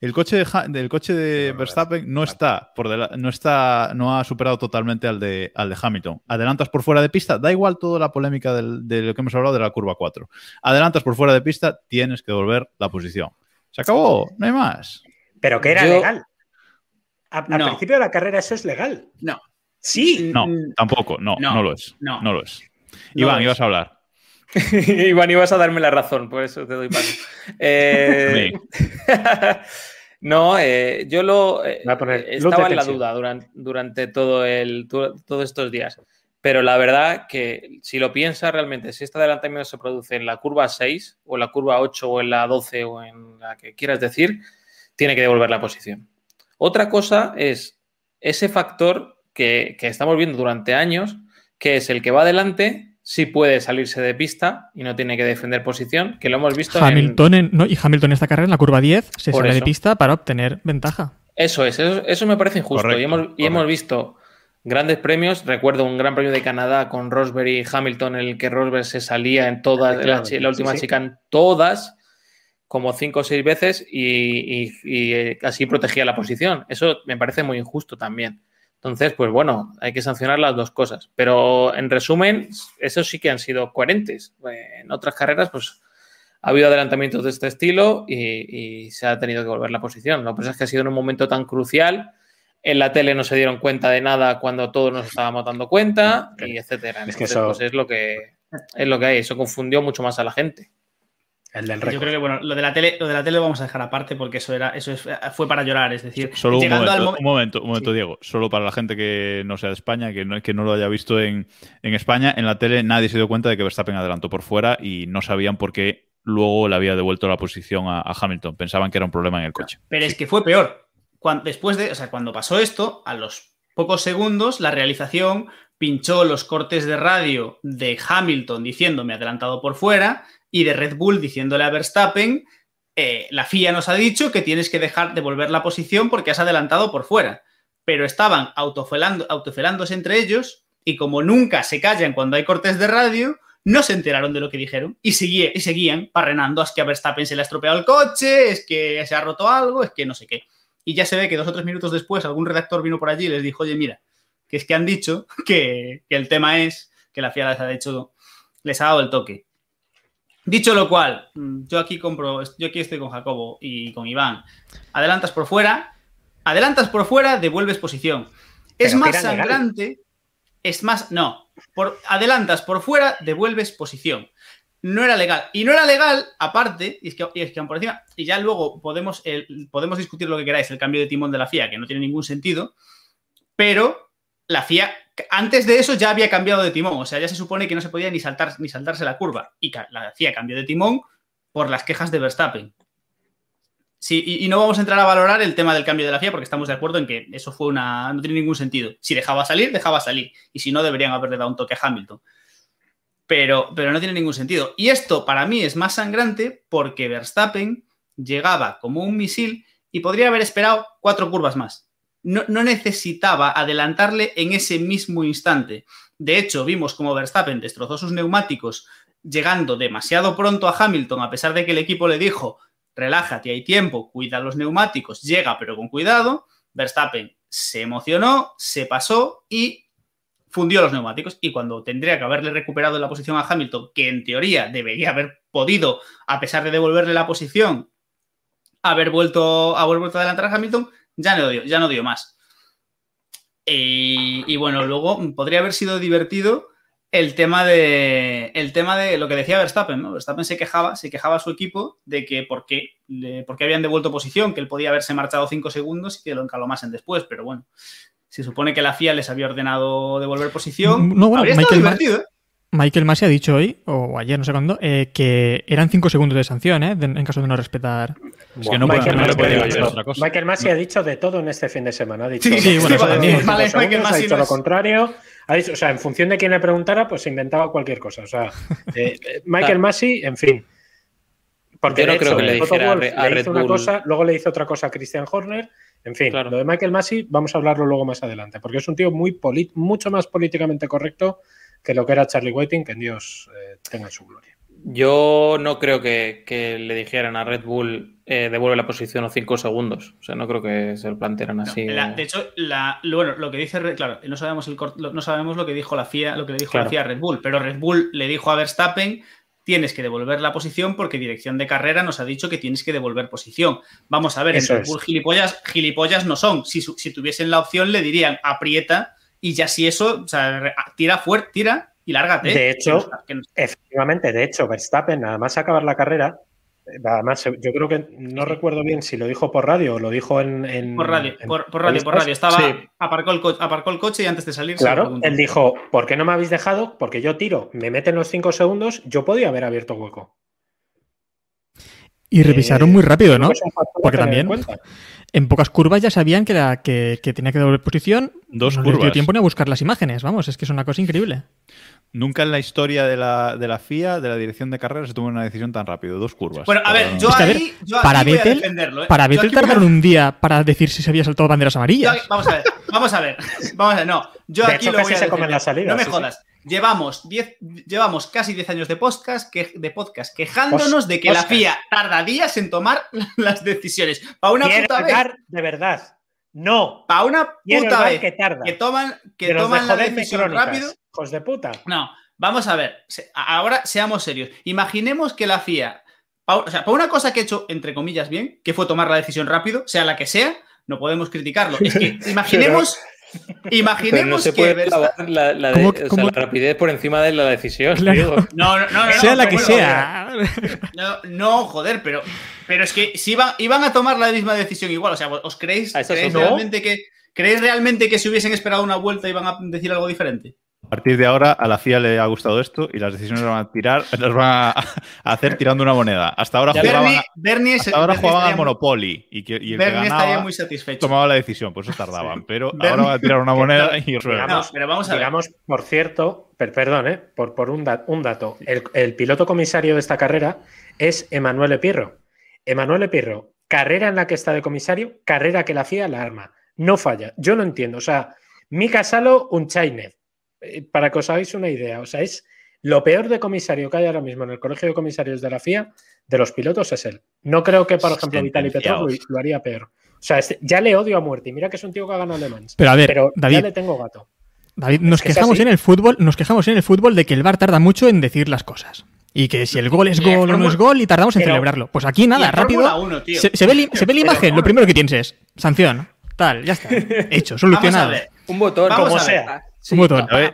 el coche de, Ha- del coche de Verstappen no está por no está no ha superado totalmente al de, al de Hamilton. Adelantas por fuera de pista, da igual toda la polémica del- de lo que hemos hablado de la curva 4. Adelantas por fuera de pista, tienes que devolver la posición. Se acabó, no hay más.
Pero que era
Yo-
legal. A- al
No.
principio de la carrera eso es legal.
No.
Sí.
No,
Mm,
tampoco, no, no,
no,
lo es. No,
no.
lo es.
No
Iván,
lo es.
ibas a hablar. (laughs)
Iván, ibas a darme la razón, por eso te doy paso. Eh, (laughs) (laughs) no, eh, yo lo eh, estaba en la duda durante, durante todo el, todos estos días. Pero la verdad que si lo piensas realmente, si este adelantamiento se produce en la curva 6 o en la curva 8 o en la 12 o en la que quieras decir, tiene que devolver la posición. Otra cosa es ese factor que, que estamos viendo durante años, que es el que va adelante, sí puede salirse de pista y no tiene que defender posición, que lo hemos visto.
Hamilton en- no, y Hamilton en esta carrera en la curva 10 se
Por
sale de pista para obtener ventaja.
Eso es, eso, eso me parece injusto.
Correcto,
y hemos, y hemos visto grandes premios. Recuerdo un gran premio de Canadá con Rosberg y Hamilton, en el que Rosberg se salía en todas, la, la última
sí, sí.
chica en todas, como cinco o seis veces, y, y- y, eh, así protegía la posición. Eso me parece muy injusto también. Entonces, pues bueno, hay que sancionar las dos cosas. Pero en resumen, esos sí que han sido coherentes. En otras carreras, pues ha habido adelantamientos de este estilo y, y se ha tenido que volver la posición. Lo que pasa es que ha sido en un momento tan crucial. En la tele no se dieron cuenta de nada cuando todos nos estábamos dando cuenta, y etcétera.
Es que
Entonces,
eso-
pues es lo que es lo que hay. Eso confundió mucho más a la gente.
El del
Yo creo que bueno, lo de la tele, lo de la tele lo vamos a dejar aparte porque eso era, eso es- fue para llorar, es decir,
Solo un
llegando al
momento,
momen-
un momento, un momento,
Sí.
Diego. Solo para la gente que no sea de España, que no, que no lo haya visto en, en España, en la tele nadie se dio cuenta de que Verstappen adelantó por fuera y no sabían por qué luego le había devuelto la posición a, a Hamilton. Pensaban que era un problema en el coche.
Pero es que fue peor. Cuando, después de, o sea, cuando pasó esto, a los pocos segundos, la realización pinchó los cortes de radio de Hamilton diciéndome adelantado por fuera y de Red Bull diciéndole a Verstappen, eh, la FIA nos ha dicho que tienes que dejar de volver la posición porque has adelantado por fuera. Pero estaban autofelando, autofelándose entre ellos y como nunca se callan cuando hay cortes de radio, no se enteraron de lo que dijeron y, y seguían parrenando, es que a Verstappen se le ha estropeado el coche, es que se ha roto algo, es que no sé qué. Y ya se ve que dos o tres minutos después algún redactor vino por allí y les dijo, oye, mira, que es que han dicho (laughs) que, que el tema es que la FIA les ha, hecho, les ha dado el toque. Dicho lo cual, yo aquí compro, yo aquí estoy con Jacobo y con Iván. Adelantas por fuera, adelantas por fuera, devuelves posición. Es
Pero
más
legal.
sangrante, es más, no, por, adelantas por fuera, devuelves posición. No era legal. Y no era legal, aparte, y es que, y es que aún por encima, y ya luego podemos, el- podemos discutir lo que queráis, el cambio de timón de la FIA, que no tiene ningún sentido, pero la FIA, antes de eso ya había cambiado de timón, o sea, ya se supone que no se podía ni, saltar, ni saltarse la curva, y la FIA cambió de timón por las quejas de Verstappen. Sí, y, y no vamos a entrar a valorar el tema del cambio de la FIA porque estamos de acuerdo en que eso fue una. no tiene ningún sentido. Si dejaba salir, dejaba salir. Y si no, deberían haberle dado un toque a Hamilton. Pero, pero no tiene ningún sentido. Y esto para mí es más sangrante porque Verstappen llegaba como un misil y podría haber esperado cuatro curvas más. No, necesitaba adelantarle en ese mismo instante. De hecho, vimos como Verstappen destrozó sus neumáticos llegando demasiado pronto a Hamilton, a pesar de que el equipo le dijo, relájate, hay tiempo, cuida los neumáticos, llega pero con cuidado. Verstappen se emocionó, se pasó y fundió los neumáticos. Y cuando tendría que haberle recuperado la posición a Hamilton, que en teoría debería haber podido, a pesar de devolverle la posición, haber vuelto, haber vuelto a adelantar a Hamilton, ya no dio, ya no dio más. Y, y bueno, luego podría haber sido divertido el tema de el tema de lo que decía Verstappen, ¿no? Verstappen se quejaba, se quejaba a su equipo de que por qué, le- por qué habían devuelto posición, que él podía haberse marchado cinco segundos y que lo encalomasen después, pero bueno, se supone que la FIA les había ordenado devolver posición.
No, bueno,
Habría
Michael
divertido, ¿eh?
Michael Masi ha dicho hoy, o ayer, no sé cuándo, eh, que eran 5 segundos de sanción, ¿eh? de- en caso de no respetar.
Es que no
Michael, Masi
pueden
ha dicho-
otra cosa.
Michael Masi ha dicho de todo en este fin de semana. Ha dicho
Sí, sí, bueno, Vale, Michael Masi
ha dicho
no
lo contrario. Ha dicho, o sea, en función de quién le preguntara, pues se inventaba cualquier cosa. O sea, eh, eh, (laughs) Michael
Claro.
Masi, en fin. Porque
Yo no
de
creo
hecho,
que le dijera a
le hizo una
Bull-
cosa, luego le hizo otra cosa a Christian Horner. En fin,
Claro.
lo de Michael Masi, vamos a hablarlo luego más adelante, porque es un tío muy mucho más políticamente correcto que lo que era Charlie Whiting, que en Dios eh, tenga su gloria.
Yo no creo que, que le dijeran a Red Bull eh, devuelve la posición o 5 segundos. O sea, no creo que se lo plantearan así.
La- de hecho, la, lo- bueno, lo que dice, Red- claro, no sabemos, el, lo- no sabemos lo que dijo la FIA, lo que le dijo
Claro.
la FIA a Red Bull, pero Red Bull le dijo a Verstappen, tienes que devolver la posición porque dirección de carrera nos ha dicho que tienes que devolver posición. Vamos a ver,
Eso
en Red. Bull gilipollas, gilipollas no son. Si, si tuviesen la opción le dirían aprieta y ya si eso, o sea, tira fuerte, tira y lárgate.
De hecho,
Que que
Efectivamente, de hecho, Verstappen, nada más acabar la carrera, además, yo creo que no recuerdo bien si lo dijo por radio o lo dijo en. en-
por radio,
en
por, por radio, por radio. Estaba,
Sí.
aparcó, el co- aparcó el coche y antes de salir
Claro, él dijo, ¿por qué no me habéis dejado? Porque yo tiro, me meten los cinco segundos, yo podía haber abierto hueco.
Y revisaron
Eh,
muy rápido, ¿no? Porque también
cuenta.
En pocas curvas ya sabían que, la, que, que tenía que devolver posición.
Dos
no les dio
curvas.
tiempo ni a buscar las imágenes, vamos, es que es una cosa increíble.
Nunca en la historia de la, de la FIA, de la dirección de carrera, se tomó una decisión tan rápido. Dos curvas.
Bueno, a ver,
Para-
yo
Es que, a ver,
ahí, yo
para
aquí voy a
Vettel-
defenderlo, ¿eh?
Para Vettel
a-
tardaron un día para decir si se había saltado banderas amarillas.
aquí- vamos a ver, vamos a ver, vamos a ver, no, yo
De
aquí
hecho,
lo
casi
voy a
se comen
defender.
la salida,
No me
sí,
jodas. Llevamos, 10 llevamos casi 10 años de podcast, que, de podcast quejándonos de que la. FIA tarda días en tomar (laughs) las decisiones. Para una
Quiero
puta vez,
de verdad. No.
para una
Quiero
puta vez
que tarda.
que toman, que toman la decisión
crónicas,
rápido.
Hijos de puta.
No, vamos a ver. Ahora seamos serios. Imaginemos que la FIA, pa- o sea, para una cosa que ha hecho, entre comillas, bien, que fue tomar la decisión rápido, sea la que sea, no podemos criticarlo. Es que (laughs) imaginemos,
Pero
imaginemos
no se
que
puede la, la de-
¿Cómo-
o sea,
cómo-
la rapidez por encima de la decisión.
Claro.
digo. (laughs)
No, no, no, no,
sea
no,
la que
bueno,
sea.
No, no, joder, pero, pero es que si iban, iban a tomar la misma decisión igual, o sea, ¿os creéis, creéis realmente que creéis realmente que si hubiesen esperado una vuelta iban a decir algo diferente?
A partir de ahora a la FIA le ha gustado esto y las decisiones las van a tirar, (laughs) las van a a hacer tirando una moneda. Hasta ahora jugaban,
Bernie, Bernie,
hasta ahora
Bernie
jugaban
estaría
al
muy-
Monopoly y, que, y el que
Bernie estaría
ganaba
muy satisfecho.
tomaba la decisión, por eso tardaban. Pero
Bernie-
ahora van a tirar una moneda y.
No, pero vamos a ver.
Digamos, por cierto, per- perdón, ¿eh? por, por un, da- un dato. El, el piloto comisario de esta carrera es Emanuele Epirro. Emanuele Epirro, carrera en la que está de comisario, carrera que la FIA la arma. No falla. Yo no entiendo. O sea, Mika Salo, un Chainez. Eh, Para que os hagáis una idea. O sea, es lo peor de comisario que hay ahora mismo en el colegio de comisarios de la FIA de los pilotos es él. No creo que, por ejemplo, Vitaly Petrov lo, lo haría peor. O sea, ya le odio a muerte. Y mira que es un tío que ha ganado Le Mans.
Pero a ver,
Pero
David,
ya le tengo gato.
David, nos
es
quejamos en el fútbol, nos quejamos en el fútbol de que el VAR tarda mucho en decir las cosas. Y que si el gol es gol o no es gol y tardamos en
Pero-
celebrarlo. Pues aquí nada, rápido.
Fórmula 1, tío.
Se, se ve, li- se ve la
Pero-
imagen, lo primero que tienes es sanción, tal, ya está. Hecho, (laughs) solucionado.
Un botón.
Vamos
Como
a ver.
sea.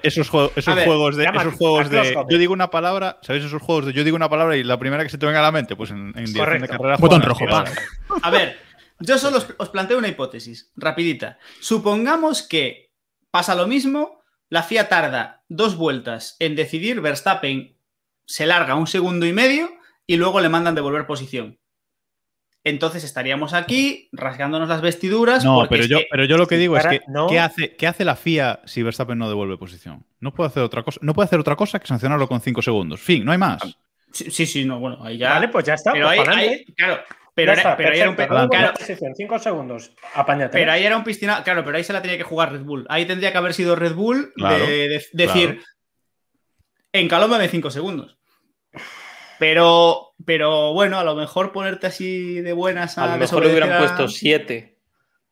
Esos, juegos, esos
A ver,
juegos de. Esos juegos de yo digo una palabra, ¿sabéis? Esos juegos de yo digo una palabra y la primera que se te venga a la mente, pues en, en dirección de carrera.
Botón
juegan
rojo.
A ver, yo solo os, os planteo una hipótesis, rapidita. Supongamos que pasa lo mismo, la FIA tarda dos vueltas en decidir, Verstappen se larga un segundo y medio y luego le mandan devolver posición. Entonces estaríamos aquí rasgándonos las vestiduras.
No, pero yo,
que-
pero yo lo que digo es que
no.
¿qué, hace, ¿qué hace la FIA si Verstappen no devuelve posición? No puede hacer otra cosa, no puede hacer otra cosa que sancionarlo con 5 segundos. Fin, no hay más.
Sí, sí, sí, no, bueno, ahí ya.
Vale, pues ya está.
pero
pues
ahí, ahí- claro, pero, era,
está,
pero ahí era un claro,
Posición, cinco segundos. Apáñate.
Pero ahí era un piscina, claro, pero ahí se la tenía que jugar Red Bull. Ahí tendría que haber sido Red Bull
Claro,
de, de- decir,
claro.
encalómame 5 segundos. Pero, pero bueno, a lo mejor ponerte así de buenas a,
A lo mejor le hubieran puesto 7.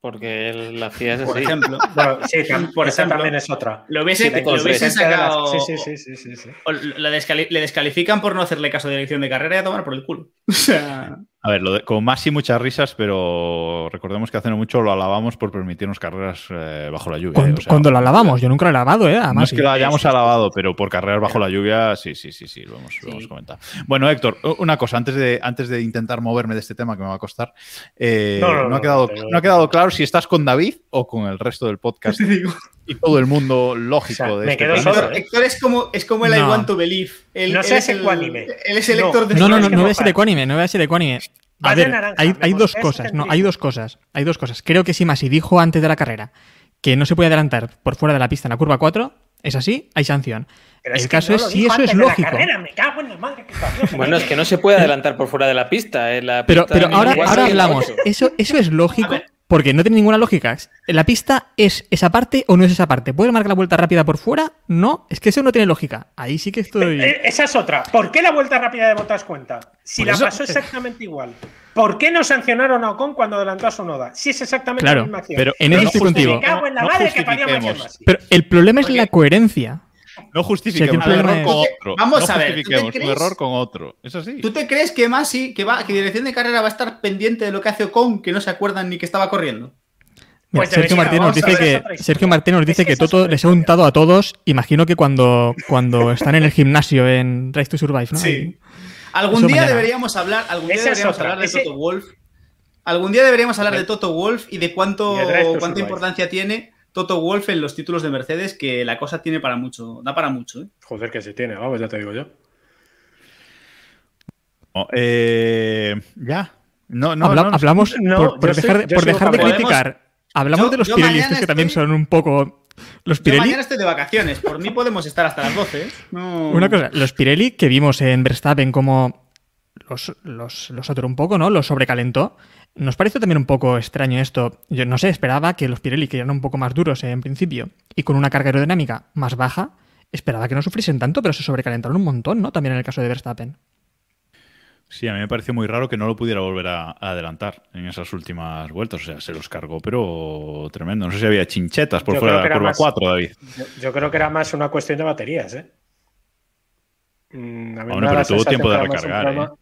Porque la FIA es
Por
así.
ejemplo.
Bueno, sí, (laughs)
Por
esa
ejemplo,
también es otra.
Lo hubiese,
Sí,
lo
las-
sacado.
Sí, sí, sí, sí, sí, sí.
o Le, descali- le descalifican por no hacerle caso de dirección de carrera y a tomar por el culo. (laughs) O sea,
A ver, lo de- con más y muchas risas, pero recordemos que hace no mucho lo alabamos por permitirnos carreras eh, bajo la lluvia.
Cuando,
eh, o sea,
cuando la lavamos, yo nunca la he lavado, ¿eh?
No
Además,
es que lo hayamos alabado, pero por carreras bajo la lluvia, sí, sí, sí, sí, lo hemos, lo comentado. Bueno, Héctor, una cosa, antes de, antes de intentar moverme de este tema que me va a costar, eh,
No, no,
no, ha
no,
quedado,
pero-
no ha quedado claro si estás con David o con el resto del (laughs) podcast y todo el mundo lógico
O sea,
de
me
este
quedo solo, ¿eh?
Héctor es como, es como el I
No.
want to believe. Él,
No
él
seas
es el-
ecuánime.
Él es el
No.
lector de
No, no, no, no voy a ser ecuánime, no voy a ser ecuánime. A ver,
naranja,
hay, hay dos cosas, no, hay dos cosas, hay dos cosas. Creo que si Masi dijo antes de la carrera que no se puede adelantar por fuera de la pista en la curva 4, es así, hay sanción.
Pero
el
que
caso
no
es si eso es lógico.
carrera, me cago en la madre que parió.
Bueno, es que no se puede adelantar por fuera de la pista. eh, la
Pero,
pista
pero
en
ahora, ahora hablamos. Eso, eso es lógico
A ver.
Porque no tiene ninguna lógica. ¿La pista es esa parte o no es esa parte? ¿Puedes marcar la vuelta rápida por fuera? No, es que eso no tiene lógica. Ahí sí que estoy.
Eh, Esa es otra. ¿Por qué la vuelta rápida de Botas cuenta? Si
Por
la
eso-
pasó exactamente igual. ¿Por qué no sancionaron a Ocon cuando adelantó a su noda? Si es exactamente
Claro,
la misma acción.
pero
En eso estoy contigo. Pero el problema es la coherencia.
No justifiquemos un error con otro.
Vamos
no
a ver, ¿tú te
justifiquemos un
crees?
error con otro. Es así.
¿Tú te crees que Masi, que va, que dirección de carrera va a estar pendiente de lo que hace Ocon, que no se acuerdan ni que estaba corriendo?
Mira,
Pues
Sergio Martín nos dice que. Sergio Martín nos
Es
dice
que
que
esa es
Toto les ha untado a todos. Imagino que cuando, cuando están en el gimnasio en Rise to Survive, ¿no?
Sí. Algún
Eso
día
mañana.
deberíamos hablar, algún día deberíamos hablar de
Ese-
Toto Wolf. Algún día deberíamos hablar de Toto Wolf y de cuánto, cuánta
Survive.
importancia tiene Toto Wolf en los títulos de Mercedes, que la cosa tiene para mucho, da para mucho. ¿eh?
Joder, que sí tiene, vamos, ya te digo yo.
No, eh, ya. No, no,
Habla-
no, no.
hablamos
no,
por, dejar,
soy-
por dejar de criticar. Hablamos
Yo-
de los Pirelli, que también son un poco. Los
Yo
Pirelli.
mañana estoy de vacaciones, por mí podemos estar hasta las 12. ¿eh? No-
Una cosa, los Pirelli que vimos en Verstappen como los, los, los atoró un poco, ¿no? Los sobrecalentó. Nos pareció también un poco extraño esto. Yo no sé, esperaba que los Pirelli, que eran un poco más duros en principio y con una carga aerodinámica más baja, esperaba que no sufriesen tanto, pero se sobrecalentaron un montón, ¿no? También en el caso de Verstappen.
Sí, a mí me pareció muy raro que no lo pudiera volver a, a adelantar en esas últimas vueltas. O sea, se los cargó, pero tremendo. No sé si había chinchetas por
Yo
fuera de la curva
más-
4, David.
Yo, yo creo que era más una cuestión de baterías, ¿eh? Mm, a mí me
Bueno, pero tuvo tiempo
que
de recargar,
problema-
¿eh?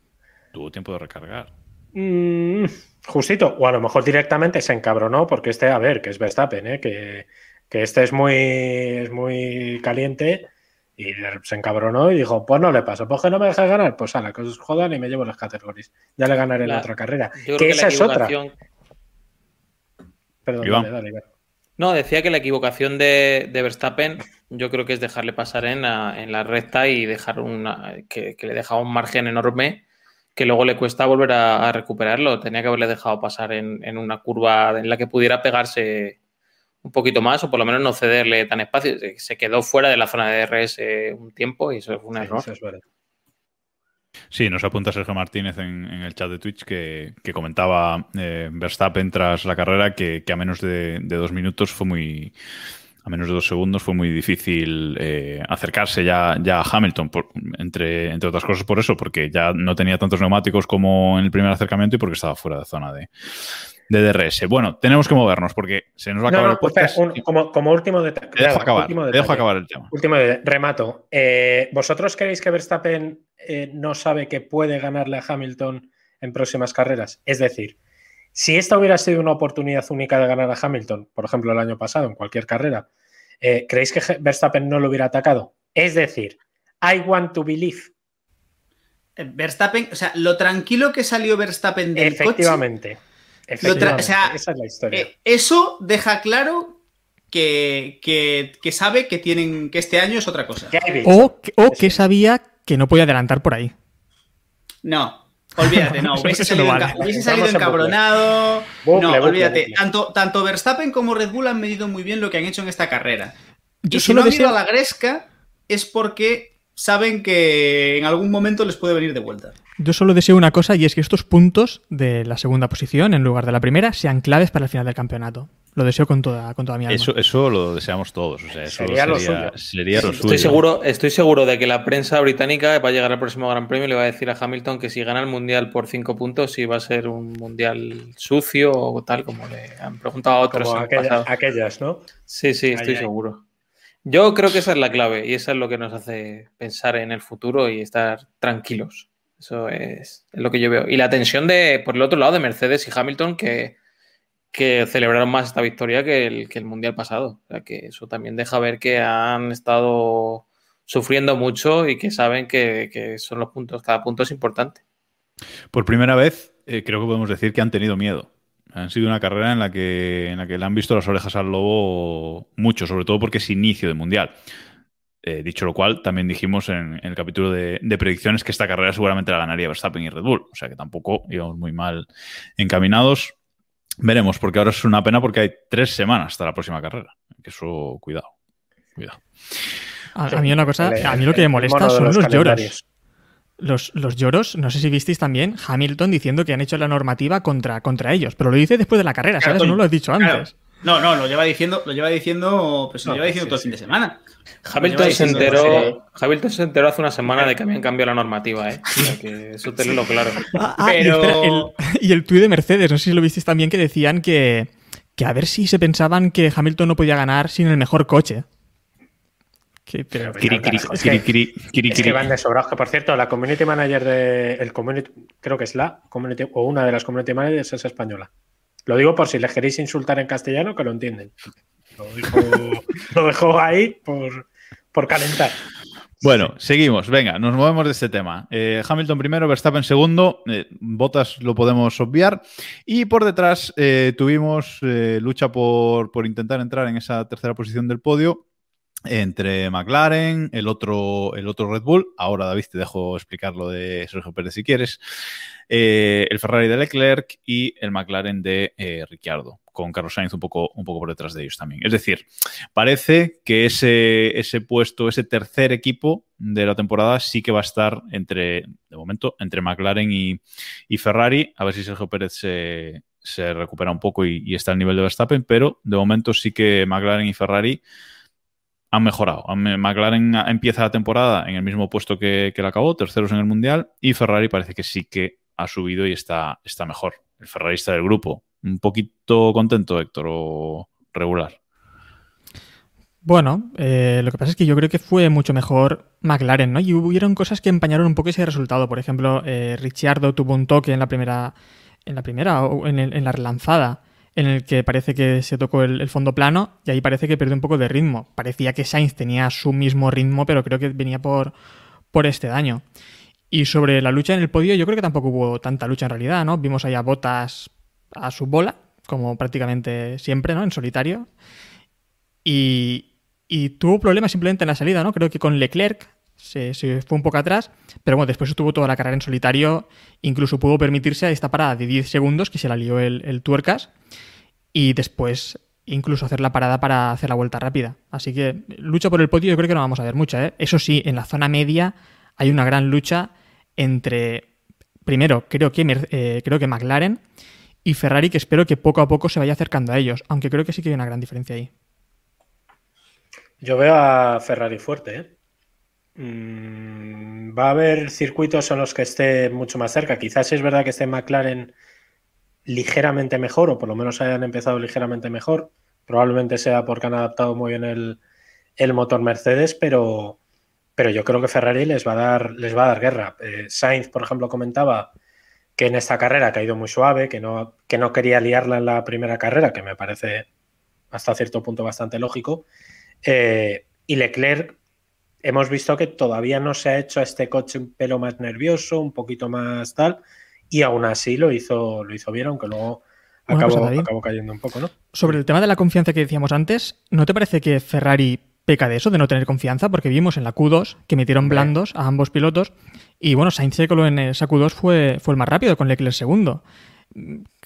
Tuvo tiempo de recargar.
Mm, justito, o a lo mejor directamente se encabronó porque este, a ver, que es Verstappen, ¿eh? que, que este es muy, es muy caliente y se encabronó y dijo, pues no le paso, pues que no me dejas ganar, pues a la que os jodan y me llevo las categorías. Ya le ganaré en
La-
otra carrera.
Yo creo
Que
que
esa
la
es otra.
equivocación,
Perdón,
Iván.
dale, dale, Iván.
No, decía que la equivocación de, de Verstappen yo creo que es dejarle pasar en la, en la recta y dejar una, que, que le dejaba un margen enorme que luego le cuesta volver a, a recuperarlo. Tenía que haberle dejado pasar en, en, una curva en la que pudiera pegarse un poquito más o por lo menos no cederle tan espacio. Se quedó fuera de la zona de DRS un tiempo y eso fue un sí, error. Eso es verdad.
Sí, nos apunta Sergio Martínez en, en el chat de Twitch que, que comentaba eh, Verstappen tras la carrera que, que a menos de, de, dos minutos fue muy. A menos de dos segundos fue muy difícil eh, acercarse ya, ya a Hamilton, por, entre, entre otras cosas por eso, porque ya no tenía tantos neumáticos como en el primer acercamiento y porque estaba fuera de zona de, de DRS. Bueno, tenemos que movernos porque se nos va a acabar
no, no,
el podcast.
Un, como, como, último detalle.
Te dejo acabar, último detalle. dejo acabar el tema.
Último remato. Eh, ¿Vosotros creéis que Verstappen eh, no sabe que puede ganarle a Hamilton en próximas carreras? Es decir, si esta hubiera sido una oportunidad única de ganar a Hamilton, por ejemplo, el año pasado, en cualquier carrera, eh, ¿creéis que Verstappen no lo hubiera atacado? Es decir, I want to believe.
Verstappen, o sea, lo tranquilo que salió Verstappen del
Efectivamente.
coche o sea,
esa es la historia.
Eh, eso deja claro que, que, que, sabe que tienen que este año es otra cosa.
O, o que sabía que no podía adelantar por ahí.
No, olvídate, no. (laughs) Hubiese salido, (laughs) no vale. hubiese salido encabronado. Bucle, no, bucle, olvídate. Bucle. Tanto, tanto Verstappen como Red Bull han medido muy bien lo que han hecho en esta carrera. Yo y si no han ido a la gresca es porque saben que en algún momento les puede venir de vuelta.
Yo solo deseo una cosa y es que estos puntos de la segunda posición en lugar de la primera sean claves para el final del campeonato. Lo deseo con toda, con toda mi alma.
Eso, eso lo deseamos todos. O sea, eso
sería,
sería,
lo suyo.
Sería lo
estoy, seguro, estoy seguro de que la prensa británica va a llegar al próximo Gran Premio y le va a decir a Hamilton que si gana el Mundial por cinco puntos, si va a ser un Mundial sucio o tal, como le han preguntado a otros.
Como aquella, aquellas, ¿no?
Sí, sí, estoy ay, seguro. Yo creo que esa es la clave y eso es lo que nos hace pensar en el futuro y estar tranquilos. Eso es, es, lo que yo veo. Y la tensión de, por el otro lado, de Mercedes y Hamilton, que, que celebraron más esta victoria que el, que el Mundial pasado. O sea, que eso también deja ver que han estado sufriendo mucho y que saben que, que son los puntos, cada punto es importante.
Por primera vez, eh, creo que podemos decir que han tenido miedo. Han sido una carrera en la que, en la que le han visto las orejas al lobo mucho, sobre todo porque es inicio de Mundial. Eh, dicho lo cual, también dijimos en, en el capítulo de, de, predicciones que esta carrera seguramente la ganaría Verstappen y Red Bull. O sea que tampoco íbamos muy mal encaminados. Veremos, porque ahora es una pena porque hay tres semanas hasta la próxima carrera. Que eso, cuidado. Cuidado.
A, a mí una cosa, a mí lo que me molesta son los, los lloros. Los, los, lloros, no sé si visteis también Hamilton diciendo que han hecho la normativa contra, contra ellos, pero lo dice después de la carrera, ¿sabes? Claro, no lo has dicho antes.
Claro. No, no, lo lleva diciendo, lo lleva diciendo, pues lo lleva diciendo sí, todo el fin de semana.
Hamilton se, enteró, Hamilton se enteró hace una semana de que habían cambiado la normativa, ¿eh? O sea, que eso tenlo claro.
Ah, ah, Pero... y, el, y el tuit de Mercedes, no sé si lo visteis también, que decían que, que a ver si se pensaban que Hamilton no podía ganar sin el mejor coche.
Que, pero, kiri, kiri, es, que, kiri, kiri, es que van de por cierto, la community manager de. El community, creo que es la community, o una de las community managers es española. Lo digo por si les queréis insultar en castellano, que lo entienden. (laughs) Lo dejo, ahí por, por calentar.
Bueno, seguimos. Venga, nos movemos de este tema. Eh, Hamilton primero, Verstappen segundo. Eh, Botas lo podemos obviar. Y por detrás eh, tuvimos lucha por, por intentar entrar en esa tercera posición del podio entre McLaren, el otro, el otro Red Bull. Ahora, David, te dejo explicar lo de Sergio Pérez si quieres. Eh, el Ferrari de Leclerc y el McLaren de eh, Ricciardo, con Carlos Sainz un poco, un poco por detrás de ellos también. Es decir, parece que ese, ese puesto, ese tercer equipo de la temporada sí que va a estar entre, de momento, entre McLaren y, Ferrari. A ver si Sergio Pérez se, se recupera un poco y, y está al nivel de Verstappen, pero de momento sí que McLaren y Ferrari han mejorado. McLaren empieza la temporada en el mismo puesto que, que la acabó, terceros en el Mundial, y Ferrari parece que sí que ha subido y está, está mejor. El ferrarista del grupo. ¿Un poquito contento, Héctor, o regular?
Bueno, eh, lo que pasa es que yo creo que fue mucho mejor McLaren, ¿no? Y hubieron cosas que empañaron un poco ese resultado. Por ejemplo, eh, Ricciardo tuvo un toque en la primera, en la primera o en, el, en la relanzada en el que parece que se tocó el, el, fondo plano y ahí parece que perdió un poco de ritmo. Parecía que Sainz tenía su mismo ritmo, pero creo que venía por, por este daño. Y sobre la lucha en el podio, yo creo que tampoco hubo tanta lucha en realidad, ¿no? Vimos allá botas a su bola, como prácticamente siempre, ¿no? En solitario. y, y tuvo problemas simplemente en la salida, ¿no? Creo que con Leclerc se, fue un poco atrás, pero bueno, después estuvo toda la carrera en solitario, incluso pudo permitirse esta parada de 10 segundos que se la lió el, el tuercas y después incluso hacer la parada para hacer la vuelta rápida. Así que lucha por el podio yo creo que no vamos a ver mucha. ¿eh? Eso sí, en la zona media hay una gran lucha entre, primero, creo que, eh, creo que McLaren y Ferrari, que espero que poco a poco se vaya acercando a ellos, aunque creo que sí que hay una gran diferencia ahí.
Yo veo a Ferrari fuerte. ¿eh? Mm, va a haber circuitos en los que esté mucho más cerca. Quizás es verdad que esté McLaren ligeramente mejor, o por lo menos hayan empezado ligeramente mejor. Probablemente sea porque han adaptado muy bien el, el motor Mercedes, pero, pero yo creo que Ferrari les va a dar, les va a dar guerra. Eh, Sainz, por ejemplo, comentaba que en esta carrera ha caído muy suave, que no, que no quería liarla en la primera carrera, que me parece hasta cierto punto bastante lógico. Eh, y Leclerc, hemos visto que todavía no se ha hecho a este coche un pelo más nervioso, un poquito más tal, y aún así lo hizo, lo hizo bien, aunque luego acabó, acabó cayendo un poco, ¿no?
Sobre el tema de la confianza que decíamos antes, ¿no te parece que Ferrari peca de eso, de no tener confianza? Porque vimos en la Q2 que metieron blandos a ambos pilotos y bueno, Sainz Secolo en esa Q2 fue, fue el más rápido con Leclerc segundo.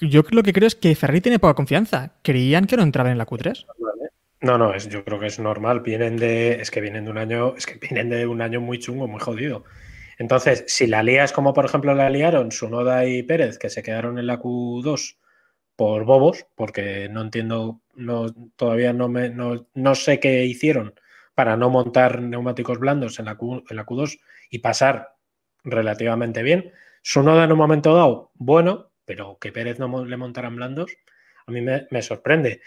Yo lo que creo es que Ferrari tiene poca confianza. Creían que no entraban en la Q3.
No, no, es, yo creo que es normal. Vienen de. Es que vienen de un año. Es que vienen de un año muy chungo, muy jodido. Entonces, si la lías como por ejemplo la liaron Sunoda y Pérez, que se quedaron en la Q2 por bobos, porque no entiendo, no, todavía no, me, no, no sé qué hicieron para no montar neumáticos blandos en la, Q, en la Q2 y pasar relativamente bien. Sunoda en un momento dado, bueno, pero que Pérez no le montaran blandos, a mí me, me sorprende.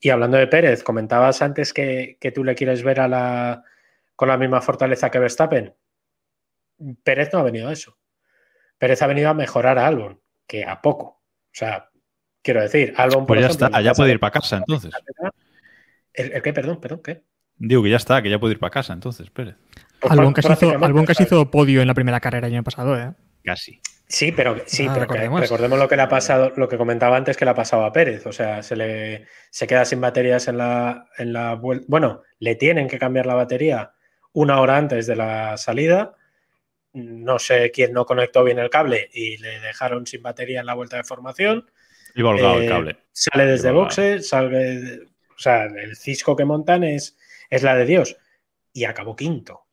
Y hablando de Pérez, comentabas antes que, que tú le quieres ver a la, con la misma fortaleza que Verstappen. Pérez no ha venido a eso. Pérez ha venido a mejorar a Albon, que a poco. O sea, quiero decir, Albon
por pues ya ejemplo, está, ya puede ir para casa entonces.
¿El, ¿El, qué? Perdón, perdón, ¿qué?
Digo que ya está, que ya puede ir para casa entonces, Pérez.
Pues Albon casi, hizo, Albon casi hizo podio en la primera carrera el año pasado, ¿eh?
Casi.
Sí, pero sí, ah, pero recordemos. recordemos. lo que le ha pasado, lo que comentaba antes que le ha pasado a Pérez. O sea, se le se queda sin baterías en la, en la bueno, le tienen que cambiar la batería una hora antes de la salida no sé quién no conectó bien el cable y le dejaron sin batería en la vuelta de formación.
Y volcado eh, el cable.
Sale desde boxes, sale, o sea, el cisco que montan es, es la de Dios. Y acabó quinto.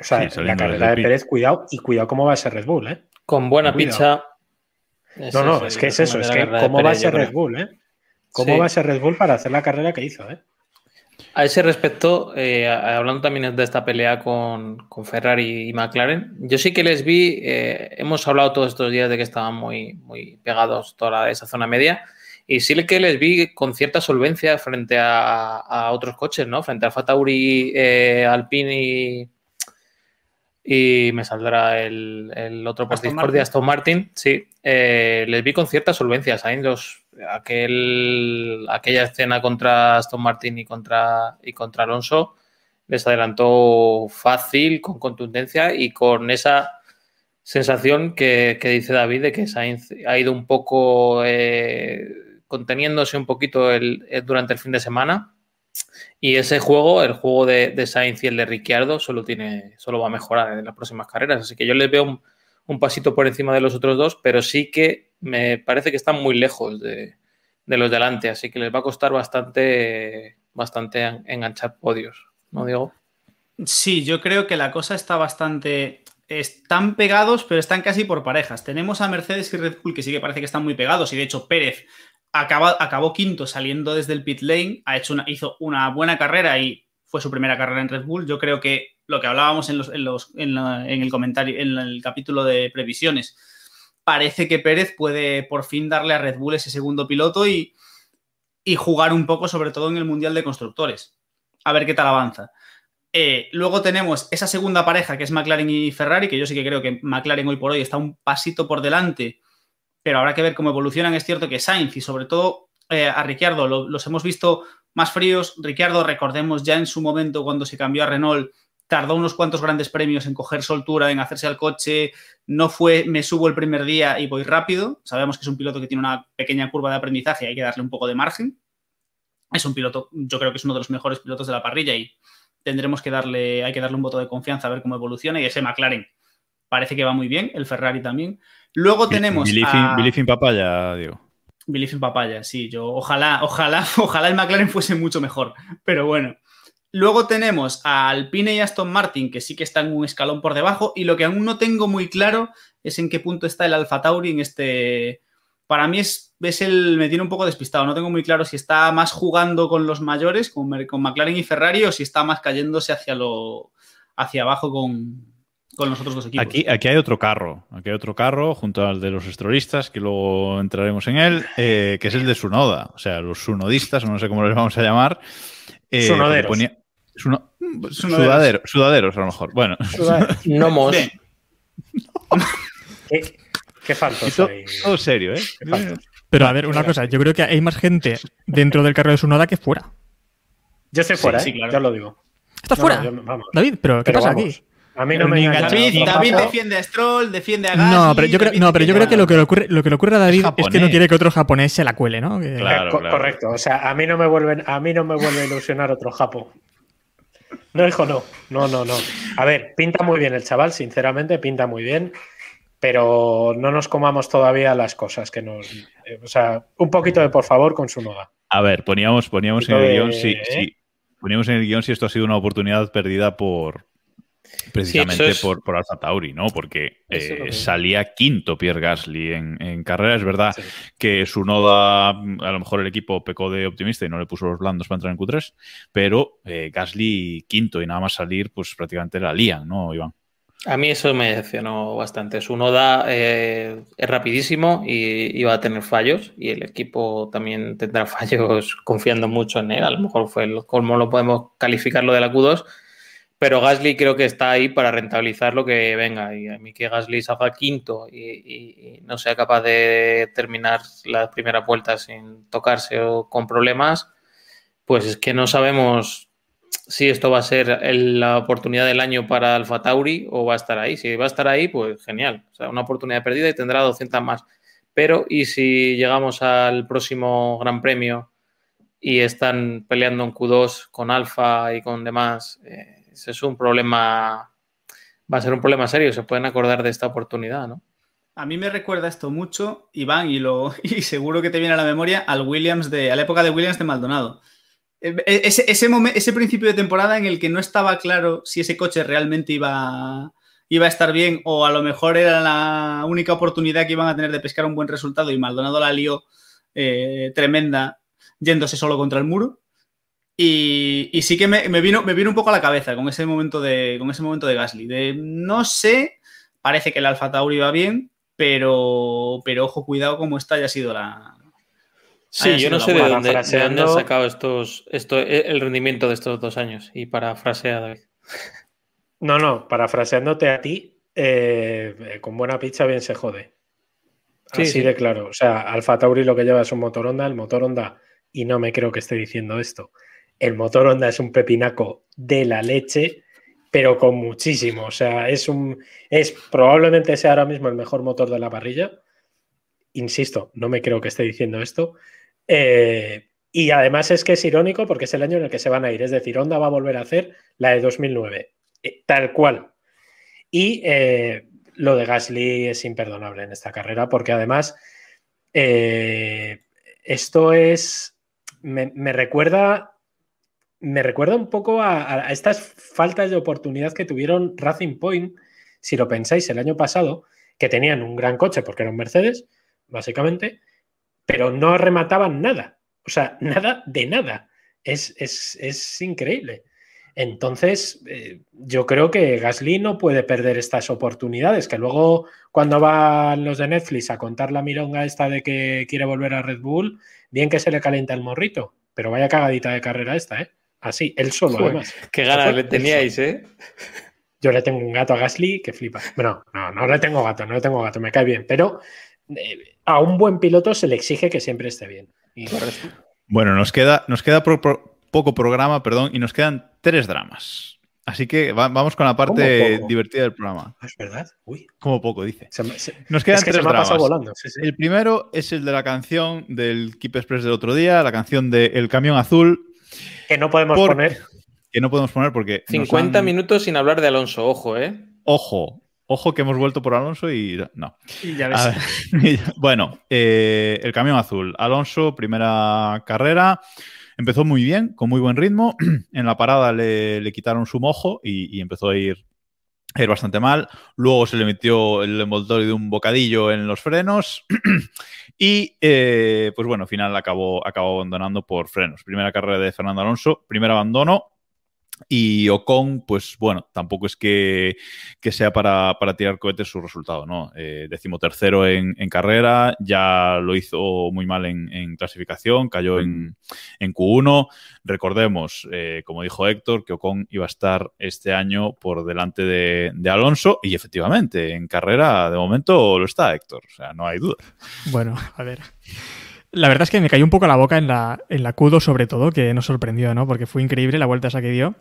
O sea, sí, la carrera de Pérez, cuidado, y cuidado cómo va a ser Red Bull, ¿eh?
Con buena cuidado.
pizza. No, no, es, es que es eso, es que cómo va a ser Red Bull, ¿eh? ¿Cómo sí. va a ser Red Bull para hacer la carrera que hizo, eh?
A ese respecto, eh, hablando también de esta pelea con, con, Ferrari y McLaren, yo sí que les vi, eh, hemos hablado todos estos días de que estaban muy, muy pegados toda esa zona media, y sí que les vi con cierta solvencia frente a, a otros coches, ¿no? Frente a Fatauri, eh, Alpine y, y me saldrá el, el otro post Discordia, Aston Martin, sí, eh, les vi con cierta solvencia, ¿saben? Los, aquel, aquella escena contra Aston Martin y contra, y contra Alonso les adelantó fácil, con contundencia y con esa sensación que, que dice David de que Sainz ha ido un poco eh, conteniéndose un poquito el, el, durante el fin de semana y ese juego, el juego de, de, Sainz y el de Ricciardo, solo, tiene, solo va a mejorar en las próximas carreras. Así que yo les veo un, un pasito por encima de los otros dos, pero sí que me parece que están muy lejos de, de los delante. Así que les va a costar bastante, bastante enganchar podios. ¿No, Diego?
Sí, yo creo que la cosa está bastante. Están pegados, pero están casi por parejas. Tenemos a Mercedes y Red Bull que sí que parece que están muy pegados. Y de hecho, Pérez acabó quinto saliendo desde el pit lane, ha hecho una, hizo una buena carrera y fue su primera carrera en Red Bull. Yo creo que lo que hablábamos en, los, en, el comentario, en el capítulo de previsiones, parece que Pérez puede por fin darle a Red Bull ese segundo piloto y, jugar un poco, sobre todo en el Mundial de Constructores. A ver qué tal avanza. Eh, luego tenemos esa segunda pareja que es McLaren y Ferrari, que yo sí que creo que McLaren hoy por hoy está un pasito por delante pero habrá que ver cómo evolucionan. Es cierto que Sainz y sobre todo eh, a Ricciardo lo, los hemos visto más fríos. Ricciardo, recordemos ya en su momento cuando se cambió a Renault, tardó unos cuantos grandes premios en coger soltura, en hacerse al coche. No fue me subo el primer día y voy rápido. Sabemos que es un piloto que tiene una pequeña curva de aprendizaje y hay que darle un poco de margen. es un piloto, yo creo que es uno de los mejores pilotos de la parrilla y tendremos que darle, hay que darle un voto de confianza a ver cómo evoluciona y ese McLaren parece que va muy bien, el Ferrari también. Luego tenemos
Belief in,
a...
in papaya, digo.
Belief in papaya, sí, yo ojalá, ojalá, (laughs) ojalá el McLaren fuese mucho mejor, pero bueno. Luego tenemos a Alpine y Aston Martin, que sí que están un escalón por debajo, y lo que aún no tengo muy claro es en qué punto está el Alfa Tauri en este. Para mí es, es el. me tiene un poco despistado. No tengo muy claro si está más jugando con los mayores, con, con McLaren y Ferrari, o si está más cayéndose hacia lo. hacia abajo con, con los otros dos equipos.
Aquí, aquí hay otro carro, aquí hay otro carro junto al de los estrolistas, que luego entraremos en él, eh, que es el de Sunoda, o sea, los sunodistas, o no sé cómo les vamos a llamar. eh,
Sunoderos.
que ponía- suno-
Sunoderos.
sudadero- sudaderos, a lo mejor. Bueno, (laughs)
Nomos.
¿Qué, qué
todo serio, ¿eh?
Qué faltos.
Pero a ver, una cosa, yo creo que hay más gente dentro del carro de Sunoda que fuera.
Yo estoy fuera,
sí,
¿eh?
claro.
ya lo digo.
¿Estás
No,
fuera?
no, yo- vamos.
David, ¿pero qué
Pero
pasa
vamos,
aquí?
A mí no me
David. David, defiende a Stroll, defiende a Gasly.
No, pero yo creo, no, pero yo creo que lo que le ocurre, lo que le ocurre a David es, que no quiere que otro japonés se la cuele, ¿no? Que-
Claro,
Co-
claro.
Correcto. O sea, a mí no me vuelven, a mí no me vuelve a ilusionar otro Japo. No, hijo, no. No, no, no. A ver, pinta muy bien el chaval, sinceramente, pinta muy bien. Pero no nos comamos todavía las cosas que nos. eh, o sea, un poquito de por favor con su noda.
A ver, poníamos, poníamos en el
de-
guion si, si- poníamos en el guion si esto ha sido una oportunidad perdida por precisamente
es-
por, por Alfa Tauri, ¿no? Porque
es
eh, salía quinto Pierre Gasly en, en carrera. Es verdad
Sí.
que su noda, a lo mejor el equipo pecó de optimista y no le puso los blandos para entrar en Q3, pero eh, Gasly quinto y nada más salir, pues prácticamente la lían, ¿no, Iván?
A mí eso me decepcionó bastante. Su noda eh, es rapidísimo y iba a tener fallos y el equipo también tendrá (laughs) fallos confiando mucho en él. A lo mejor fue el colmo, lo podemos calificar lo de la Q2, pero Gasly creo que está ahí para rentabilizar lo que venga. Y a mí que Gasly salga quinto y, no sea capaz de terminar las primeras vueltas sin tocarse o con problemas, pues es que no sabemos si esto va a ser la oportunidad del año para Alfa Tauri o va a estar ahí. Si va a estar ahí, pues genial. O sea, una oportunidad perdida y tendrá 200 más. Pero, ¿y si llegamos al próximo Gran Premio y están peleando en Q2 con Alfa y con demás? Eh, ese es un problema, va a ser un problema serio. Se pueden acordar de esta oportunidad, ¿no?
A mí me recuerda esto mucho, Iván, y, lo, (laughs) y seguro que te viene a la memoria al Williams de, a la época de Williams de Maldonado. Eh, Ese, ese, momen- ese principio de temporada en el que no estaba claro si ese coche realmente iba, iba a estar bien o a lo mejor era la única oportunidad que iban a tener de pescar un buen resultado y Maldonado la lió eh, tremenda yéndose solo contra el muro. Y, y sí que me, me vino, me vino un poco a la cabeza con ese momento de, con ese momento de Gasly. De no sé, parece que el Alfa Tauri va bien, pero, pero ojo, cuidado cómo está ya ha sido la.
Sí,
haya
yo no sé de dónde, de dónde han sacado estos, esto, el rendimiento de estos dos años. Y parafrasea David. (laughs)
No, no, parafraseándote a ti, eh, eh, con buena pizza bien se jode.
Sí,
Así
sí.
de claro. O sea, Alfa Tauri lo que lleva es un motor Honda, el motor Honda, y no me creo que esté diciendo esto, el motor Honda es un pepinaco de la leche, pero con muchísimo. O sea, es un. Es probablemente sea ahora mismo el mejor motor de la parrilla. Insisto, no me creo que esté diciendo esto. Eh, y además es que es irónico porque es el año en el que se van a ir. Es decir, Honda va a volver a hacer la de 2009. eh, tal cual. Y eh, lo de Gasly es imperdonable en esta carrera porque además eh, esto es. Me, me recuerda. Me recuerda un poco a, estas faltas de oportunidad que tuvieron Racing Point, si lo pensáis, el año pasado, que tenían un gran coche porque era un Mercedes, básicamente, pero no remataban nada. O sea, (laughs) nada de nada. Es, es, es increíble. Entonces, eh, yo creo que Gasly no puede perder estas oportunidades, que luego cuando van los de Netflix a contar la milonga esta de que quiere volver a Red Bull, bien que se le calienta el morrito, pero vaya cagadita de carrera esta, ¿eh? Así, él solo,
Joder,
además.
Qué ganas le teníais, ¿eh?
Yo le tengo un gato a Gasly que flipa. Bueno, no, no le tengo gato, no le tengo gato, me cae bien, pero eh, a un buen piloto se le exige que siempre esté bien. Y
Bueno, nos queda, nos queda pro- pro- poco programa, perdón, y nos quedan tres dramas. Así que va- vamos con la
¿Cómo
parte divertida del programa.
Es verdad. Uy.
Como poco, dice.
Se me- se-
Nos quedan
es que
tres
se me ha pasado
dramas.
volando. sí, sí.
El primero es el de la canción del Keep Express del otro día, la canción de El Camión Azul,
Que no podemos
Por-
poner.
que no podemos poner porque. nos
50
han-
minutos sin hablar de Alonso, ojo, ¿eh?
Ojo, ojo que hemos vuelto por Alonso y no.
Y ya ves.
Ver, (laughs) bueno, eh, el camión azul. Alonso, primera carrera. Empezó muy bien, con muy buen ritmo. (clears throat) En la parada le, le quitaron su mojo y, y empezó a ir, ir bastante mal. Luego se le metió el envoltorio de un bocadillo en los frenos. (clears throat) Y eh, pues bueno, al final acabó, acabó abandonando por frenos. Primera carrera de Fernando Alonso, primer abandono. Y Ocon, pues bueno, tampoco es que, que sea para, para tirar cohetes su resultado, ¿no? Eh, decimotercero en, en carrera, ya lo hizo muy mal en, en clasificación, cayó en, en Q1. Recordemos, eh, como dijo Héctor, que Ocon iba a estar este año por delante de, de Alonso y efectivamente, en carrera de momento lo está Héctor, o sea, no hay duda.
Bueno, a ver. La verdad es que me cayó un poco la boca en la, en la Q2 sobre todo, que nos sorprendió, ¿no? Porque fue increíble la vuelta esa que dio.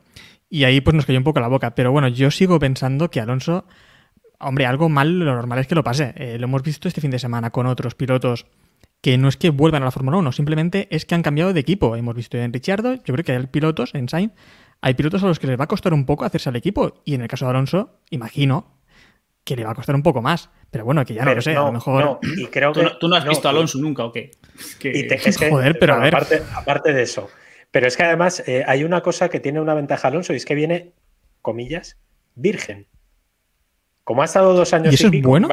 Y ahí pues nos cayó un poco la boca. Pero bueno, yo sigo pensando que Alonso, hombre, algo mal, lo normal es que lo pase. Eh, lo hemos visto este fin de semana con otros pilotos que no es que vuelvan a la Fórmula 1, simplemente es que han cambiado de equipo. Hemos visto en Ricciardo, yo creo que hay pilotos en Sainz, hay pilotos a los que les va a costar un poco hacerse al equipo. Y en el caso de Alonso, imagino que le va a costar un poco más. Pero bueno, que ya no
Pero
lo sé, a lo mejor...
no, y (clears throat) creo
¿Tú,
que,
no, tú no has visto a Alonso nunca o qué? Es que-
Y te- es que-
Joder, pero a ver.
Aparte, aparte de eso. Pero es que además eh, hay una cosa que tiene una ventaja Alonso y es que viene, comillas, virgen. Como ha estado dos años
¿Y eso es
pico,
bueno?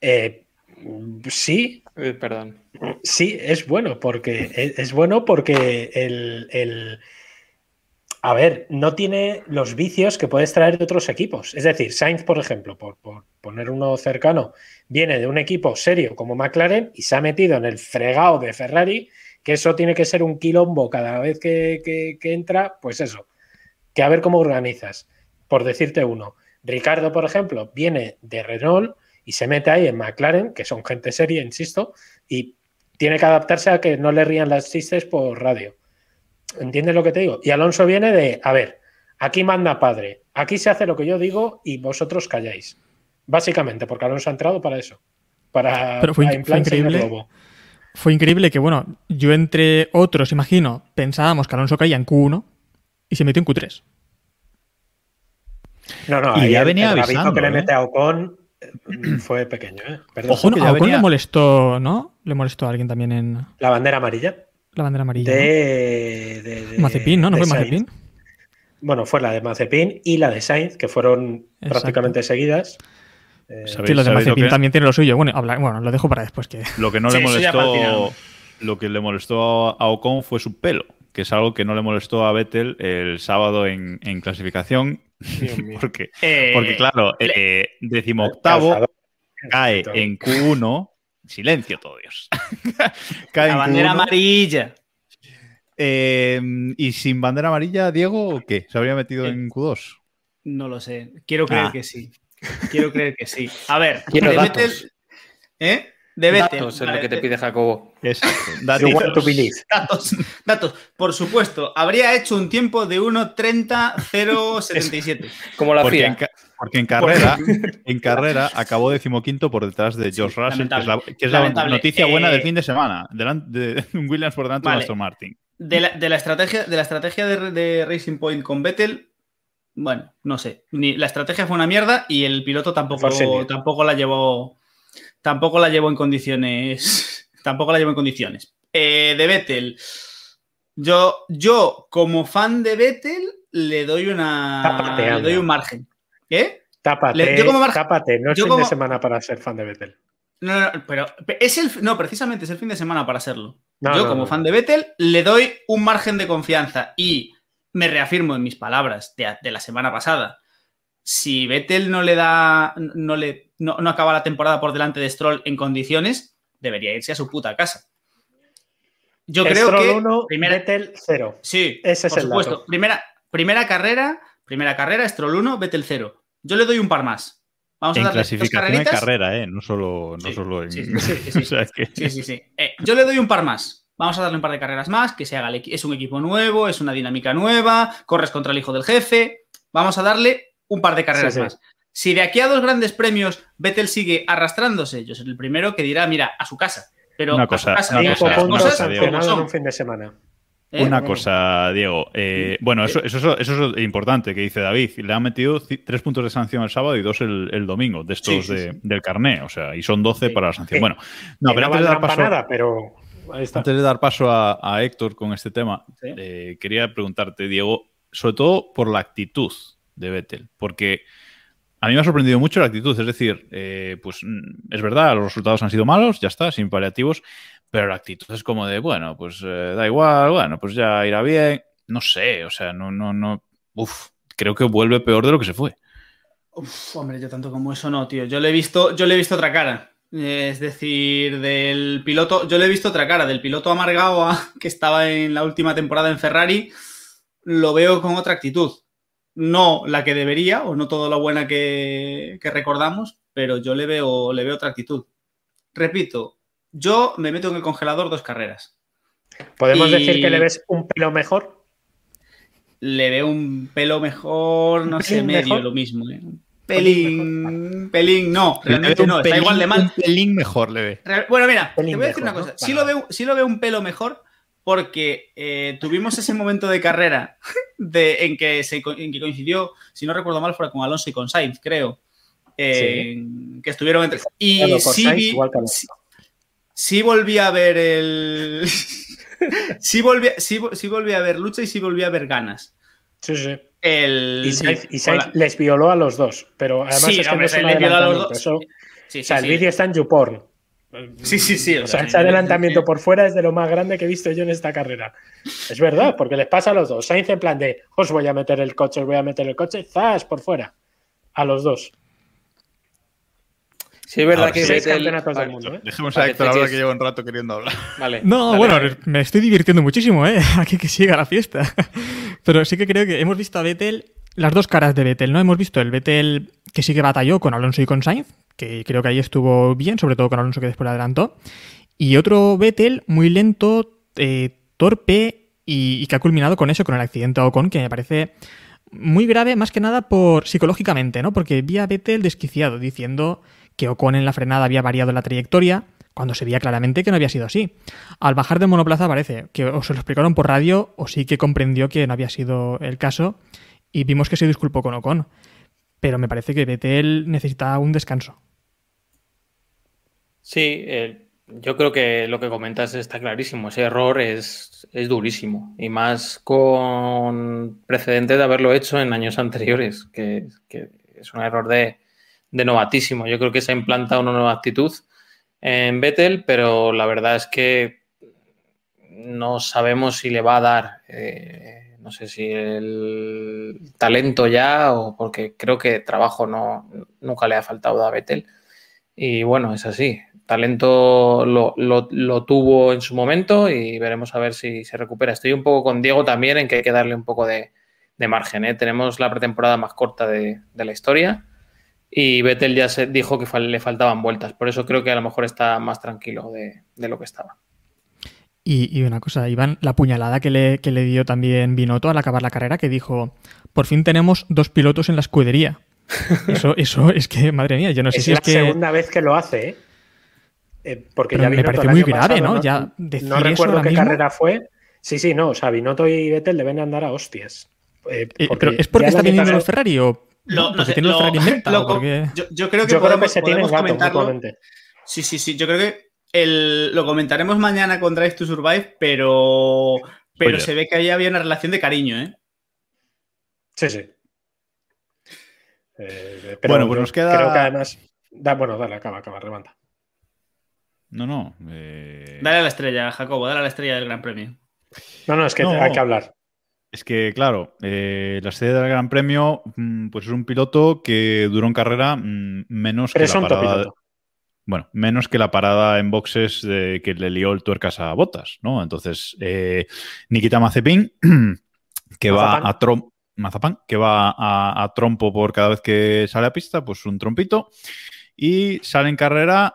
Eh, sí,
Eh, perdón.
sí, es bueno, porque es, es bueno porque el, el- A ver, no tiene los vicios que puedes traer de otros equipos. Es decir, Sainz, por ejemplo, por, poner uno cercano, viene de un equipo serio como McLaren y se ha metido en el fregado de Ferrari, que eso tiene que ser un quilombo cada vez que, que- que entra, pues eso, que a ver cómo organizas. Por decirte uno, Ricardo, por ejemplo, viene de Renault y se mete ahí en McLaren, que son gente seria, insisto, y tiene que adaptarse a que no le rían las chistes por radio. ¿Entiendes lo que te digo? Y Alonso viene de, a ver, aquí manda padre, aquí se hace lo que yo digo y vosotros calláis. Básicamente, porque Alonso ha entrado para eso. Para,
Pero fue
para
fue increíble. Fue increíble que, bueno, yo entre otros, imagino, pensábamos que Alonso caía en Q1 y se metió en Q3.
No, no,
Y
ahí
ya venía
el
avisando,
que le mete a Ocon eh, (clears throat) fue pequeño, ¿eh? Perdón.
Ojo, ya
a Ocon
venía-
le molestó, ¿no? Le molestó a alguien también en
La bandera amarilla.
La bandera amarilla.
De, de- de-
¿no? Mazepin, ¿no? ¿No
de
fue
Sainz.
Mazepin?
Bueno, fue la de Mazepin y la de Sainz, que fueron
Exacto.
prácticamente seguidas. Eh,
¿Sabéis-
Sí, lo de
lo
Mazepin también tiene lo suyo. Bueno, habla- bueno, lo dejo para después. que
Lo que no (laughs)
Sí,
le molestó, lo que le molestó a Ocon fue su pelo, que es algo que no le molestó a Vettel el sábado en, en clasificación, (laughs) porque,
Eh,
porque claro, eh, decimoctavo
calzador.
cae en Q1, silencio todos. (laughs) cae
la bandera
Q1,
amarilla.
eh, y sin bandera amarilla, Diego, ¿o ¿qué? ¿Se habría metido
Eh,
en Q2?
No lo sé. Quiero creer
Ah.
que sí. Quiero creer que sí. A ver,
Quiero
de
datos.
¿Eh? De.
Datos es lo que te
de-
pide Jacobo.
Exacto. (laughs)
Believe.
Datos, datos. Por supuesto, habría hecho un tiempo de 1.30.077.
Como la FIA.
Porque en carrera, (laughs) en carrera acabó decimoquinto por detrás de George
Sí,
Russell, que es la,
lamentable.
que es la
Lamentable.
noticia buena
Eh,
del fin de semana. De, (laughs) Williams por delante de
Vale.
Aston Martin.
De la, de la estrategia, de, la estrategia de, de Racing Point con Vettel, bueno, no sé. Ni, la estrategia fue una mierda y el piloto tampoco, tampoco la llevó. Tampoco la llevó en condiciones. (laughs) tampoco la llevó en condiciones. Eh, de Vettel. Yo, yo, como fan de Vettel, le doy una. Le doy un margen. ¿Qué?
Tápate,
Le- yo como mar-
tápate. No es fin
como-
de semana para ser fan de Vettel.
No, no, no, pero es el. No, precisamente es el fin de semana para serlo.
No,
Yo,
no,
como
no.
fan de Vettel, le doy un margen de confianza y me reafirmo en mis palabras de, de la semana pasada. Si Vettel no le da. No, le, no, no acaba la temporada por delante de Stroll en condiciones, debería irse a su puta casa. Yo creo
Stroll
que.
uno,
primera-
Vettel 0.
Sí,
Ese es
por
el
supuesto.
dato.
Primera, primera carrera, primera carrera, Stroll 1, Vettel 0. Yo le doy un par más. Vamos a
En
darle dos
clasificación de carrera, ¿eh? No solo, no
Sí,
solo en.
sí, sí, sí, sí. (laughs)
o sea, es que-
Sí, sí, sí. Eh, yo le doy un par más. vamos a darle un par de carreras más, que se haga el es un equipo nuevo, es una dinámica nueva, corres contra el hijo del jefe, vamos a darle un par de carreras
Sí, sí.
más. Si de aquí a dos grandes premios Vettel sigue arrastrándose, yo soy el primero que dirá, mira, a su casa. Pero
Una
a
cosa-
su casa,
una cosa,
cosas
cosa, Diego.
como
sancionados en
son.
un fin de semana.
¿Eh?
Una
Bueno,
cosa, Diego. eh, bueno, eso, eso, eso- eso es importante que dice David. Le han metido tres puntos de sanción el sábado y dos el, el domingo, de estos
Sí, sí,
de-
sí.
del carné. O sea, y son 12
Sí.
para la sanción. Bueno, no, pero
no
antes de dar paso,
para nada, pero
antes de dar paso a, a Héctor con este tema, eh, quería preguntarte, Diego, sobre todo por la actitud de Vettel, porque a mí me ha sorprendido mucho la actitud. Es decir, eh, pues mm, es verdad, los resultados han sido malos, ya está, sin paliativos, pero la actitud es como de, bueno, pues eh, da igual, bueno, pues ya irá bien. No sé, o sea, no, no, no. Uf, creo que vuelve peor de lo que se fue.
Uf, hombre, yo tanto como eso no, tío. Yo le he visto, yo le he visto otra cara. Es decir, del piloto, yo le he visto otra cara, del piloto amargado (laughs) que estaba en la última temporada en Ferrari, lo veo con otra actitud. No la que debería, o no toda la buena que, que recordamos, pero yo le veo, le veo otra actitud. Repito, yo me meto en el congelador dos carreras.
¿Podemos
Y-
decir que le ves un pelo mejor?
Le veo un pelo mejor, no
¿Un
sé, medio
mejor?
lo mismo. ¿eh?
Pelín
pelín, no, realmente no, está igual de mal.
Un pelín mejor le ve.
Bueno, mira, te voy a decir una
mejor,
cosa.
¿no?
Sí, lo veo, sí lo veo un pelo mejor porque eh, tuvimos ese momento de carrera (laughs) de, en, que se, en que coincidió, si no recuerdo mal, fue con Alonso y con Sainz, creo. eh, Que estuvieron entre. Y sí,
Sainz,
vi-
igual que Alonso.
Sí, sí volví a ver el. (laughs) sí, volví, sí, sí volví a ver lucha y sí volví a ver ganas.
Sí, sí.
El,
Y
sí,
Sainz, y les violó a los dos, pero además
Sí,
es que
hombre,
no es un
les violó a los
adelantamiento,
dos.
eso-
Sí,
o
sí,
sea, el
sí.
vídeo está en YouPorn.
Sí, sí, sí.
O sea,
sí,
ese
sí,
adelantamiento
sí.
por fuera es de lo más grande que he visto yo en esta carrera. Es verdad, porque les pasa a los dos. Sainz en plan de, os voy a meter el coche, os voy a meter el coche, ¡zas! por fuera. A los dos.
Sí, es verdad
Ahora
que
Seis
Vettel-
campeonatos del mundo, ¿eh?
Dejemos
Vale,
a Héctor hablar que lleva un rato queriendo hablar.
Vale.
No,
Dale,
bueno,
dale.
me estoy divirtiendo muchísimo, ¿eh? (laughs) Aquí que siga la fiesta. (laughs) Pero sí que creo que hemos visto a Vettel, las dos caras de Vettel, ¿no? Hemos visto el Vettel que sí que batalló con Alonso y con Sainz, que creo que ahí estuvo bien, sobre todo con Alonso que después adelantó. Y otro Vettel muy lento, eh, torpe y, y que ha culminado con eso, con el accidente a Ocon, que me parece muy grave, más que nada por psicológicamente, ¿no? Porque vi a Vettel desquiciado diciendo que Ocon en la frenada había variado la trayectoria, cuando se veía claramente que no había sido así. Al bajar de monoplaza parece que o se lo explicaron por radio o sí que comprendió que no había sido el caso y vimos que se disculpó con Ocon. Pero me parece que Vettel necesita un descanso.
Sí, yo creo que lo que comentas está clarísimo. Ese error es, durísimo. Y más con precedente de haberlo hecho en años anteriores, que es un error de, de novatísimo. Yo creo que se ha implantado una nueva actitud en Vettel, pero la verdad es que no sabemos si le va a dar, eh, no sé si el talento ya o porque creo que trabajo no, nunca le ha faltado a Vettel. Y bueno, es así. Talento lo, lo- tuvo en su momento y veremos a ver si se recupera. Estoy un poco con Diego también en que hay que darle un poco de, de margen. ¿eh? Tenemos la pretemporada más corta de, de la historia y Vettel ya se dijo que fal- le faltaban vueltas. Por eso creo que a lo mejor está más tranquilo de, de lo que estaba.
Y, y una cosa, Iván, la puñalada que le, que le dio también Binotto al acabar la carrera, que dijo, por fin tenemos dos pilotos en la escudería. (laughs) Eso, eso es que, madre mía, yo no sé
es
si
la
es que...
segunda vez que lo hace, ¿eh? Eh, porque
Pero
ya
me parece muy grave,
pasado,
¿no? Ya decir
no recuerdo qué
mismo.
carrera fue. Sí, sí, no. O sea, Binotto y Vettel deben andar a hostias. Eh,
Eh,
porque
¿Pero es porque está viniendo los Ferrari o
Lo- no sé,
tiene
lo- lo-
porque-
yo, yo creo que
Yo creo que
podemos,
se tienen
podemos
gato
comentarlo. Sí, sí, sí. Yo creo que el- lo comentaremos mañana con Drive to Survive, pero, pero se ve que ahí había una relación de cariño, ¿eh?
Sí, sí. Eh, pero
Bueno, pues nos queda-
Creo que además. Da, bueno, dale, acaba, acaba, levanta.
No, no. eh,
Dale a la estrella, Jacobo, dale a la estrella del Gran Premio.
No, no, es que
No.
hay que hablar.
Es que, claro, eh, la sede del Gran Premio, mm, pues es un piloto que duró en carrera mm, menos que la parada.
piloto.
Bueno, menos que la parada en boxes de que le lió el tuercas a botas, ¿no? Entonces, eh, Nikita Mazepin, (clears throat) que
Mazapán.
va a trom Mazapán, que va a, a trompo por cada vez que sale a pista, pues un trompito. Y sale en carrera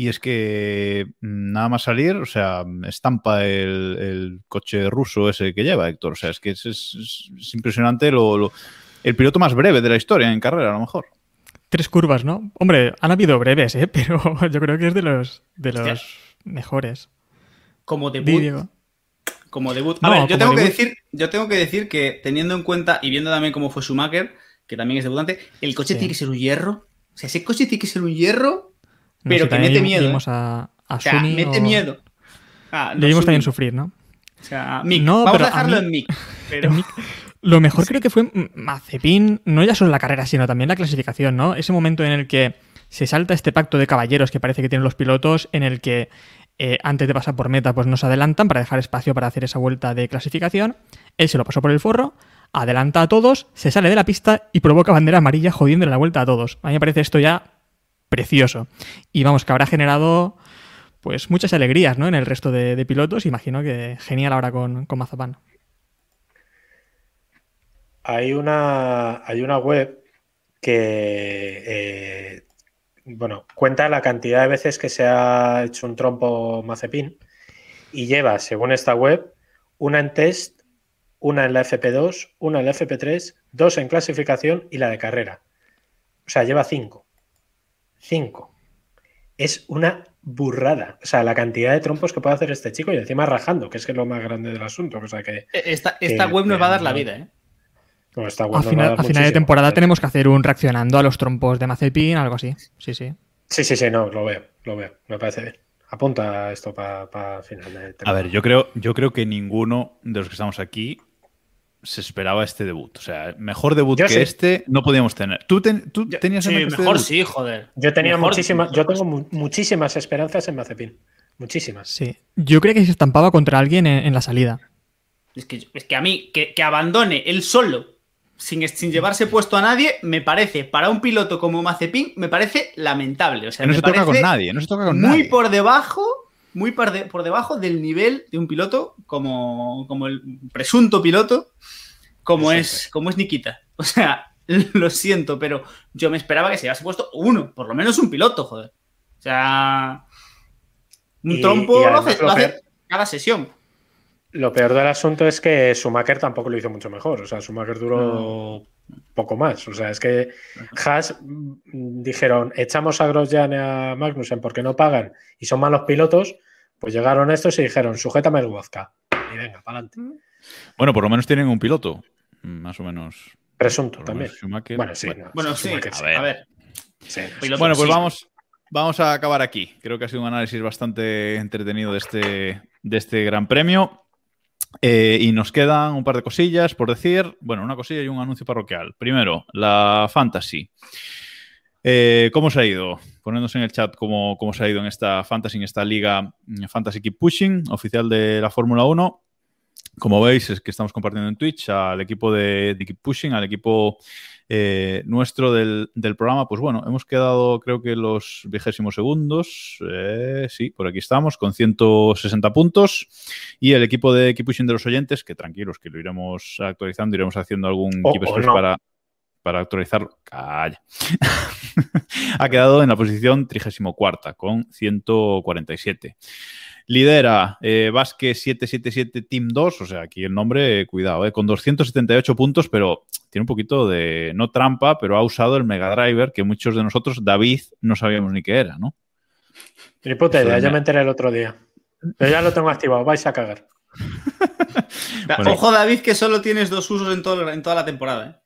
y es que mm, nada más salir, o sea, estampa el, el coche ruso ese que lleva Héctor. O sea, es que es, es- es impresionante lo, lo- el piloto más breve de la historia en carrera, a lo mejor.
Tres curvas, ¿no? Hombre, han habido breves, ¿eh? (laughs) Pero yo creo que es de los, de los
Hostia.
mejores.
Como debut.
Diego.
Como debut. A
No,
ver, yo tengo, que decir, yo tengo que decir que teniendo en cuenta y viendo también cómo fue Schumacher, que también es debutante, el coche
Sí.
tiene que ser un hierro. O sea, ese coche tiene que ser un hierro,
No
pero
sé,
que mete miedo.
vimos a, a
O sea,
Suni
mete
o-
miedo. Ah,
Le también sufrir, ¿no?
O sea, Mick.
No,
Vamos a
a
dejarlo
mí-
en Mick. (laughs) Pero...
En Mick. Lo mejor creo que fue Mazepin, no ya solo la carrera, sino también la clasificación, ¿no? Ese momento en el que se salta este pacto de caballeros que parece que tienen los pilotos, en el que eh, antes de pasar por meta, pues nos adelantan para dejar espacio para hacer esa vuelta de clasificación. Él se lo pasó por el forro, adelanta a todos, se sale de la pista y provoca bandera amarilla jodiéndole la vuelta a todos. A mí me parece esto ya precioso. Y vamos, que habrá generado pues muchas alegrías, ¿no? En el resto de, pilotos. Imagino que genial ahora con, con Mazapán.
Hay una, hay una web que, eh, bueno, cuenta la cantidad de veces que se ha hecho un trompo Mazepin y lleva, según esta web, una en test, una en la FP2, una en la FP3, dos en clasificación y la de carrera. O sea, lleva cinco. Cinco. Es una burrada. O sea, la cantidad de trompos que puede hacer este chico y encima rajando, que es que es lo más grande del asunto. O sea, que
Esta, esta
que-
web nos va a dar la vida, ¿eh?
no,
A
va
final,
dar
a final de temporada tenemos que hacer un reaccionando a los trompos de Mazepin, algo así. Sí, sí.
Sí, sí, sí, no, lo veo, lo veo, me parece bien. Apunta esto para final de
A
temporada.
ver, yo creo, yo creo que ninguno de los que estamos aquí se esperaba este debut. O sea, mejor debut
Yo
que
sí.
este no podíamos tener. ¿Tú, ten- tú
Yo-
tenías en
sí,
mente este
mejor
debut?
sí, joder.
Yo tenía
Mejor-
muchísimas, yo tengo mu- muchísimas esperanzas en Mazepin. Muchísimas.
Sí. Yo creo que se estampaba contra alguien en, en la salida.
Es que, es que a mí, que, que abandone él solo, sin, sin llevarse puesto a nadie, me parece, para un piloto como Mazepin, me parece lamentable. O sea,
no
me
se toca con nadie, no se toca con
muy
nadie.
por debajo, muy por, de- por debajo del nivel de un piloto como, como el presunto piloto, como es, como es Nikita. (laughs) O sea, lo siento, pero yo me esperaba que se llevase puesto uno, por lo menos un piloto, joder. O sea, un
Y-
trompo
y
lo hace,
lo
cada sesión.
Lo peor del asunto es que Schumacher tampoco lo hizo mucho mejor. O sea, Schumacher duró poco más. O sea, es que Haas mm, dijeron, echamos a Grosjean y a Magnussen porque no pagan y son malos pilotos. Pues llegaron estos y dijeron, sujétame el vodka. Y venga, para adelante.
Bueno, por lo menos tienen un piloto. Más o menos.
Presunto también.
menos Schumacher.
Bueno, sí.
Bueno,
no,
Bueno, sí, a ver. A ver.
Sí, no,
Piloto,
Bueno, pues
sí.
vamos, vamos a acabar aquí. Creo que ha sido un análisis bastante entretenido de este, de este Gran Premio. Eh, y nos quedan un par de cosillas por decir. Bueno, una cosilla y un anuncio parroquial. Primero, la Fantasy. Eh, ¿Cómo se ha ido? Ponednos en el chat cómo, cómo se ha ido en esta Fantasy, en esta liga mm, Fantasy Keep Pushing, oficial de la Fórmula 1. Como veis, es que estamos compartiendo en Twitch al equipo de Keep Pushing, al equipo eh, nuestro del, del programa. Pues bueno, hemos quedado, creo que los vigésimos segundos. Eh, sí, por aquí estamos, con 160 puntos. Y el equipo de Keep Pushing de los oyentes, que tranquilos, que lo iremos actualizando, iremos haciendo algún
O-
Keep
o
Express
no.
para, para actualizar. Calla. (laughs) ha quedado en la posición 34 con 147. Lidera eh, Vázquez 777 Team 2, o sea, aquí el nombre, cuidado, eh, con 278 puntos, pero tiene un poquito de, no trampa, pero ha usado el Mega Driver que muchos de nosotros, David, no sabíamos ni qué era, ¿no?
Ni puta idea, yo
me-
me enteré el otro día. Pero ya lo tengo activado, vais a cagar. (laughs)
Bueno.
Ojo, David, que solo tienes dos usos en, todo- en toda la temporada. ¿eh?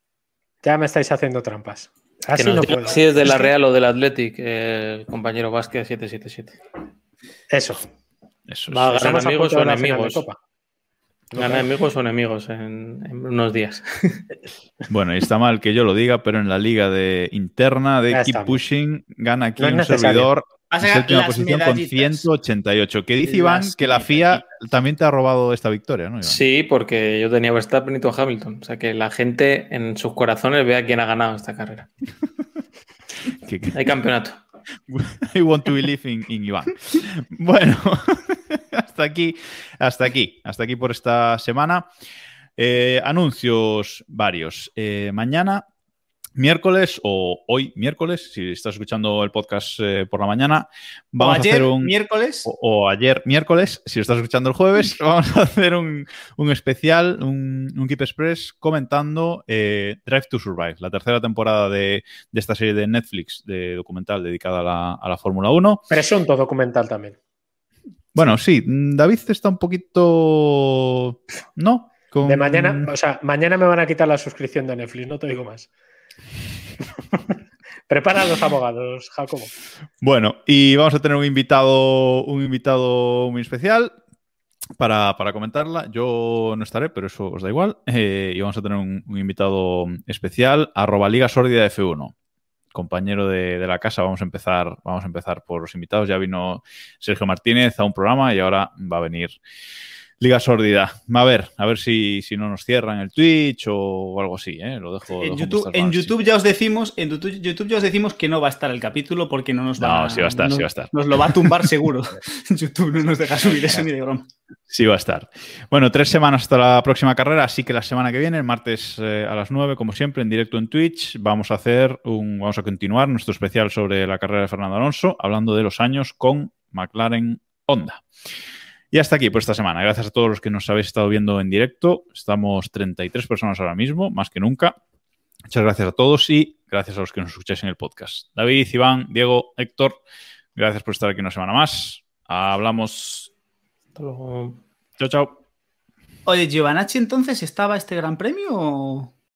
Ya me estáis haciendo trampas. Así no puedo.
si es de la Real o del Athletic, eh, el compañero Vázquez 777.
Eso.
Eso
Va a amigos o enemigos.
Copa.
Gana enemigos o enemigos en, en unos días. (laughs)
Bueno, y está mal que yo lo diga, pero en la liga de interna de
Ya
Keep. Pushing gana aquí
No
un servidor en séptima posición con
medallitas.
188. Que dice Iván
Las
que la FIA también te ha robado esta victoria, ¿no? Iván?
Sí, porque yo tenía Verstappen y tú a Hamilton. O sea que la gente en sus corazones vea quién ha ganado esta carrera. (laughs) Hay campeonato. (laughs)
I want to believe in, in Iván. Bueno, hasta aquí, hasta aquí, hasta aquí por esta semana. Eh, anuncios varios. Eh, mañana miércoles o hoy miércoles, si estás escuchando el podcast eh, por la mañana, vamos
o ayer,
a hacer un
miércoles.
o, o ayer miércoles, si lo estás escuchando el jueves, (laughs) vamos a hacer un, un especial, un, un Keep Express comentando Drive to Survive, la tercera temporada de, de esta serie de Netflix de documental dedicada a la, a la Fórmula 1.
Presunto documental también.
Bueno, sí, David está un poquito... ¿No? Con-
De mañana, o sea, mañana me van a quitar la suscripción de Netflix, no te digo más. (laughs) Prepara a los abogados, Jacobo.
Bueno, y vamos a tener un invitado, un invitado muy especial para, para comentarla. Yo no estaré, pero eso os da igual. Eh, y vamos a tener un, un invitado especial, arroba Liga Sórdida F1. Compañero de, la casa, vamos a empezar, vamos a empezar por los invitados. Ya vino Sergio Martínez a un programa y ahora va a venir Liga Sórdida. A ver, a ver si, si no nos cierran el Twitch o algo así, ¿eh? Lo dejo.
En
dejo
YouTube,
sí.
Ya os decimos, en YouTube, YouTube ya os decimos que no va a estar el capítulo porque no nos va
No, sí va a estar,
nos,
sí va a estar.
Nos lo va a tumbar (laughs) seguro. (laughs) YouTube no nos deja subir eso ni de broma.
Sí, va a estar. Bueno, tres semanas hasta la próxima carrera, así que la semana que viene, el martes eh, a las 9, como siempre, en directo en Twitch, vamos a hacer un, vamos a continuar nuestro especial sobre la carrera de Fernando Alonso, hablando de los años con McLaren Honda. Y hasta aquí por esta semana. Gracias a todos los que nos habéis estado viendo en directo. Estamos 33 personas ahora mismo, más que nunca. Muchas gracias a todos y gracias a los que nos escucháis en el podcast. David, Iván, Diego, Héctor, gracias por estar aquí una semana más. Hablamos.
Hasta luego.
Chao, chao.
Oye, Giovanacci entonces estaba este gran premio o...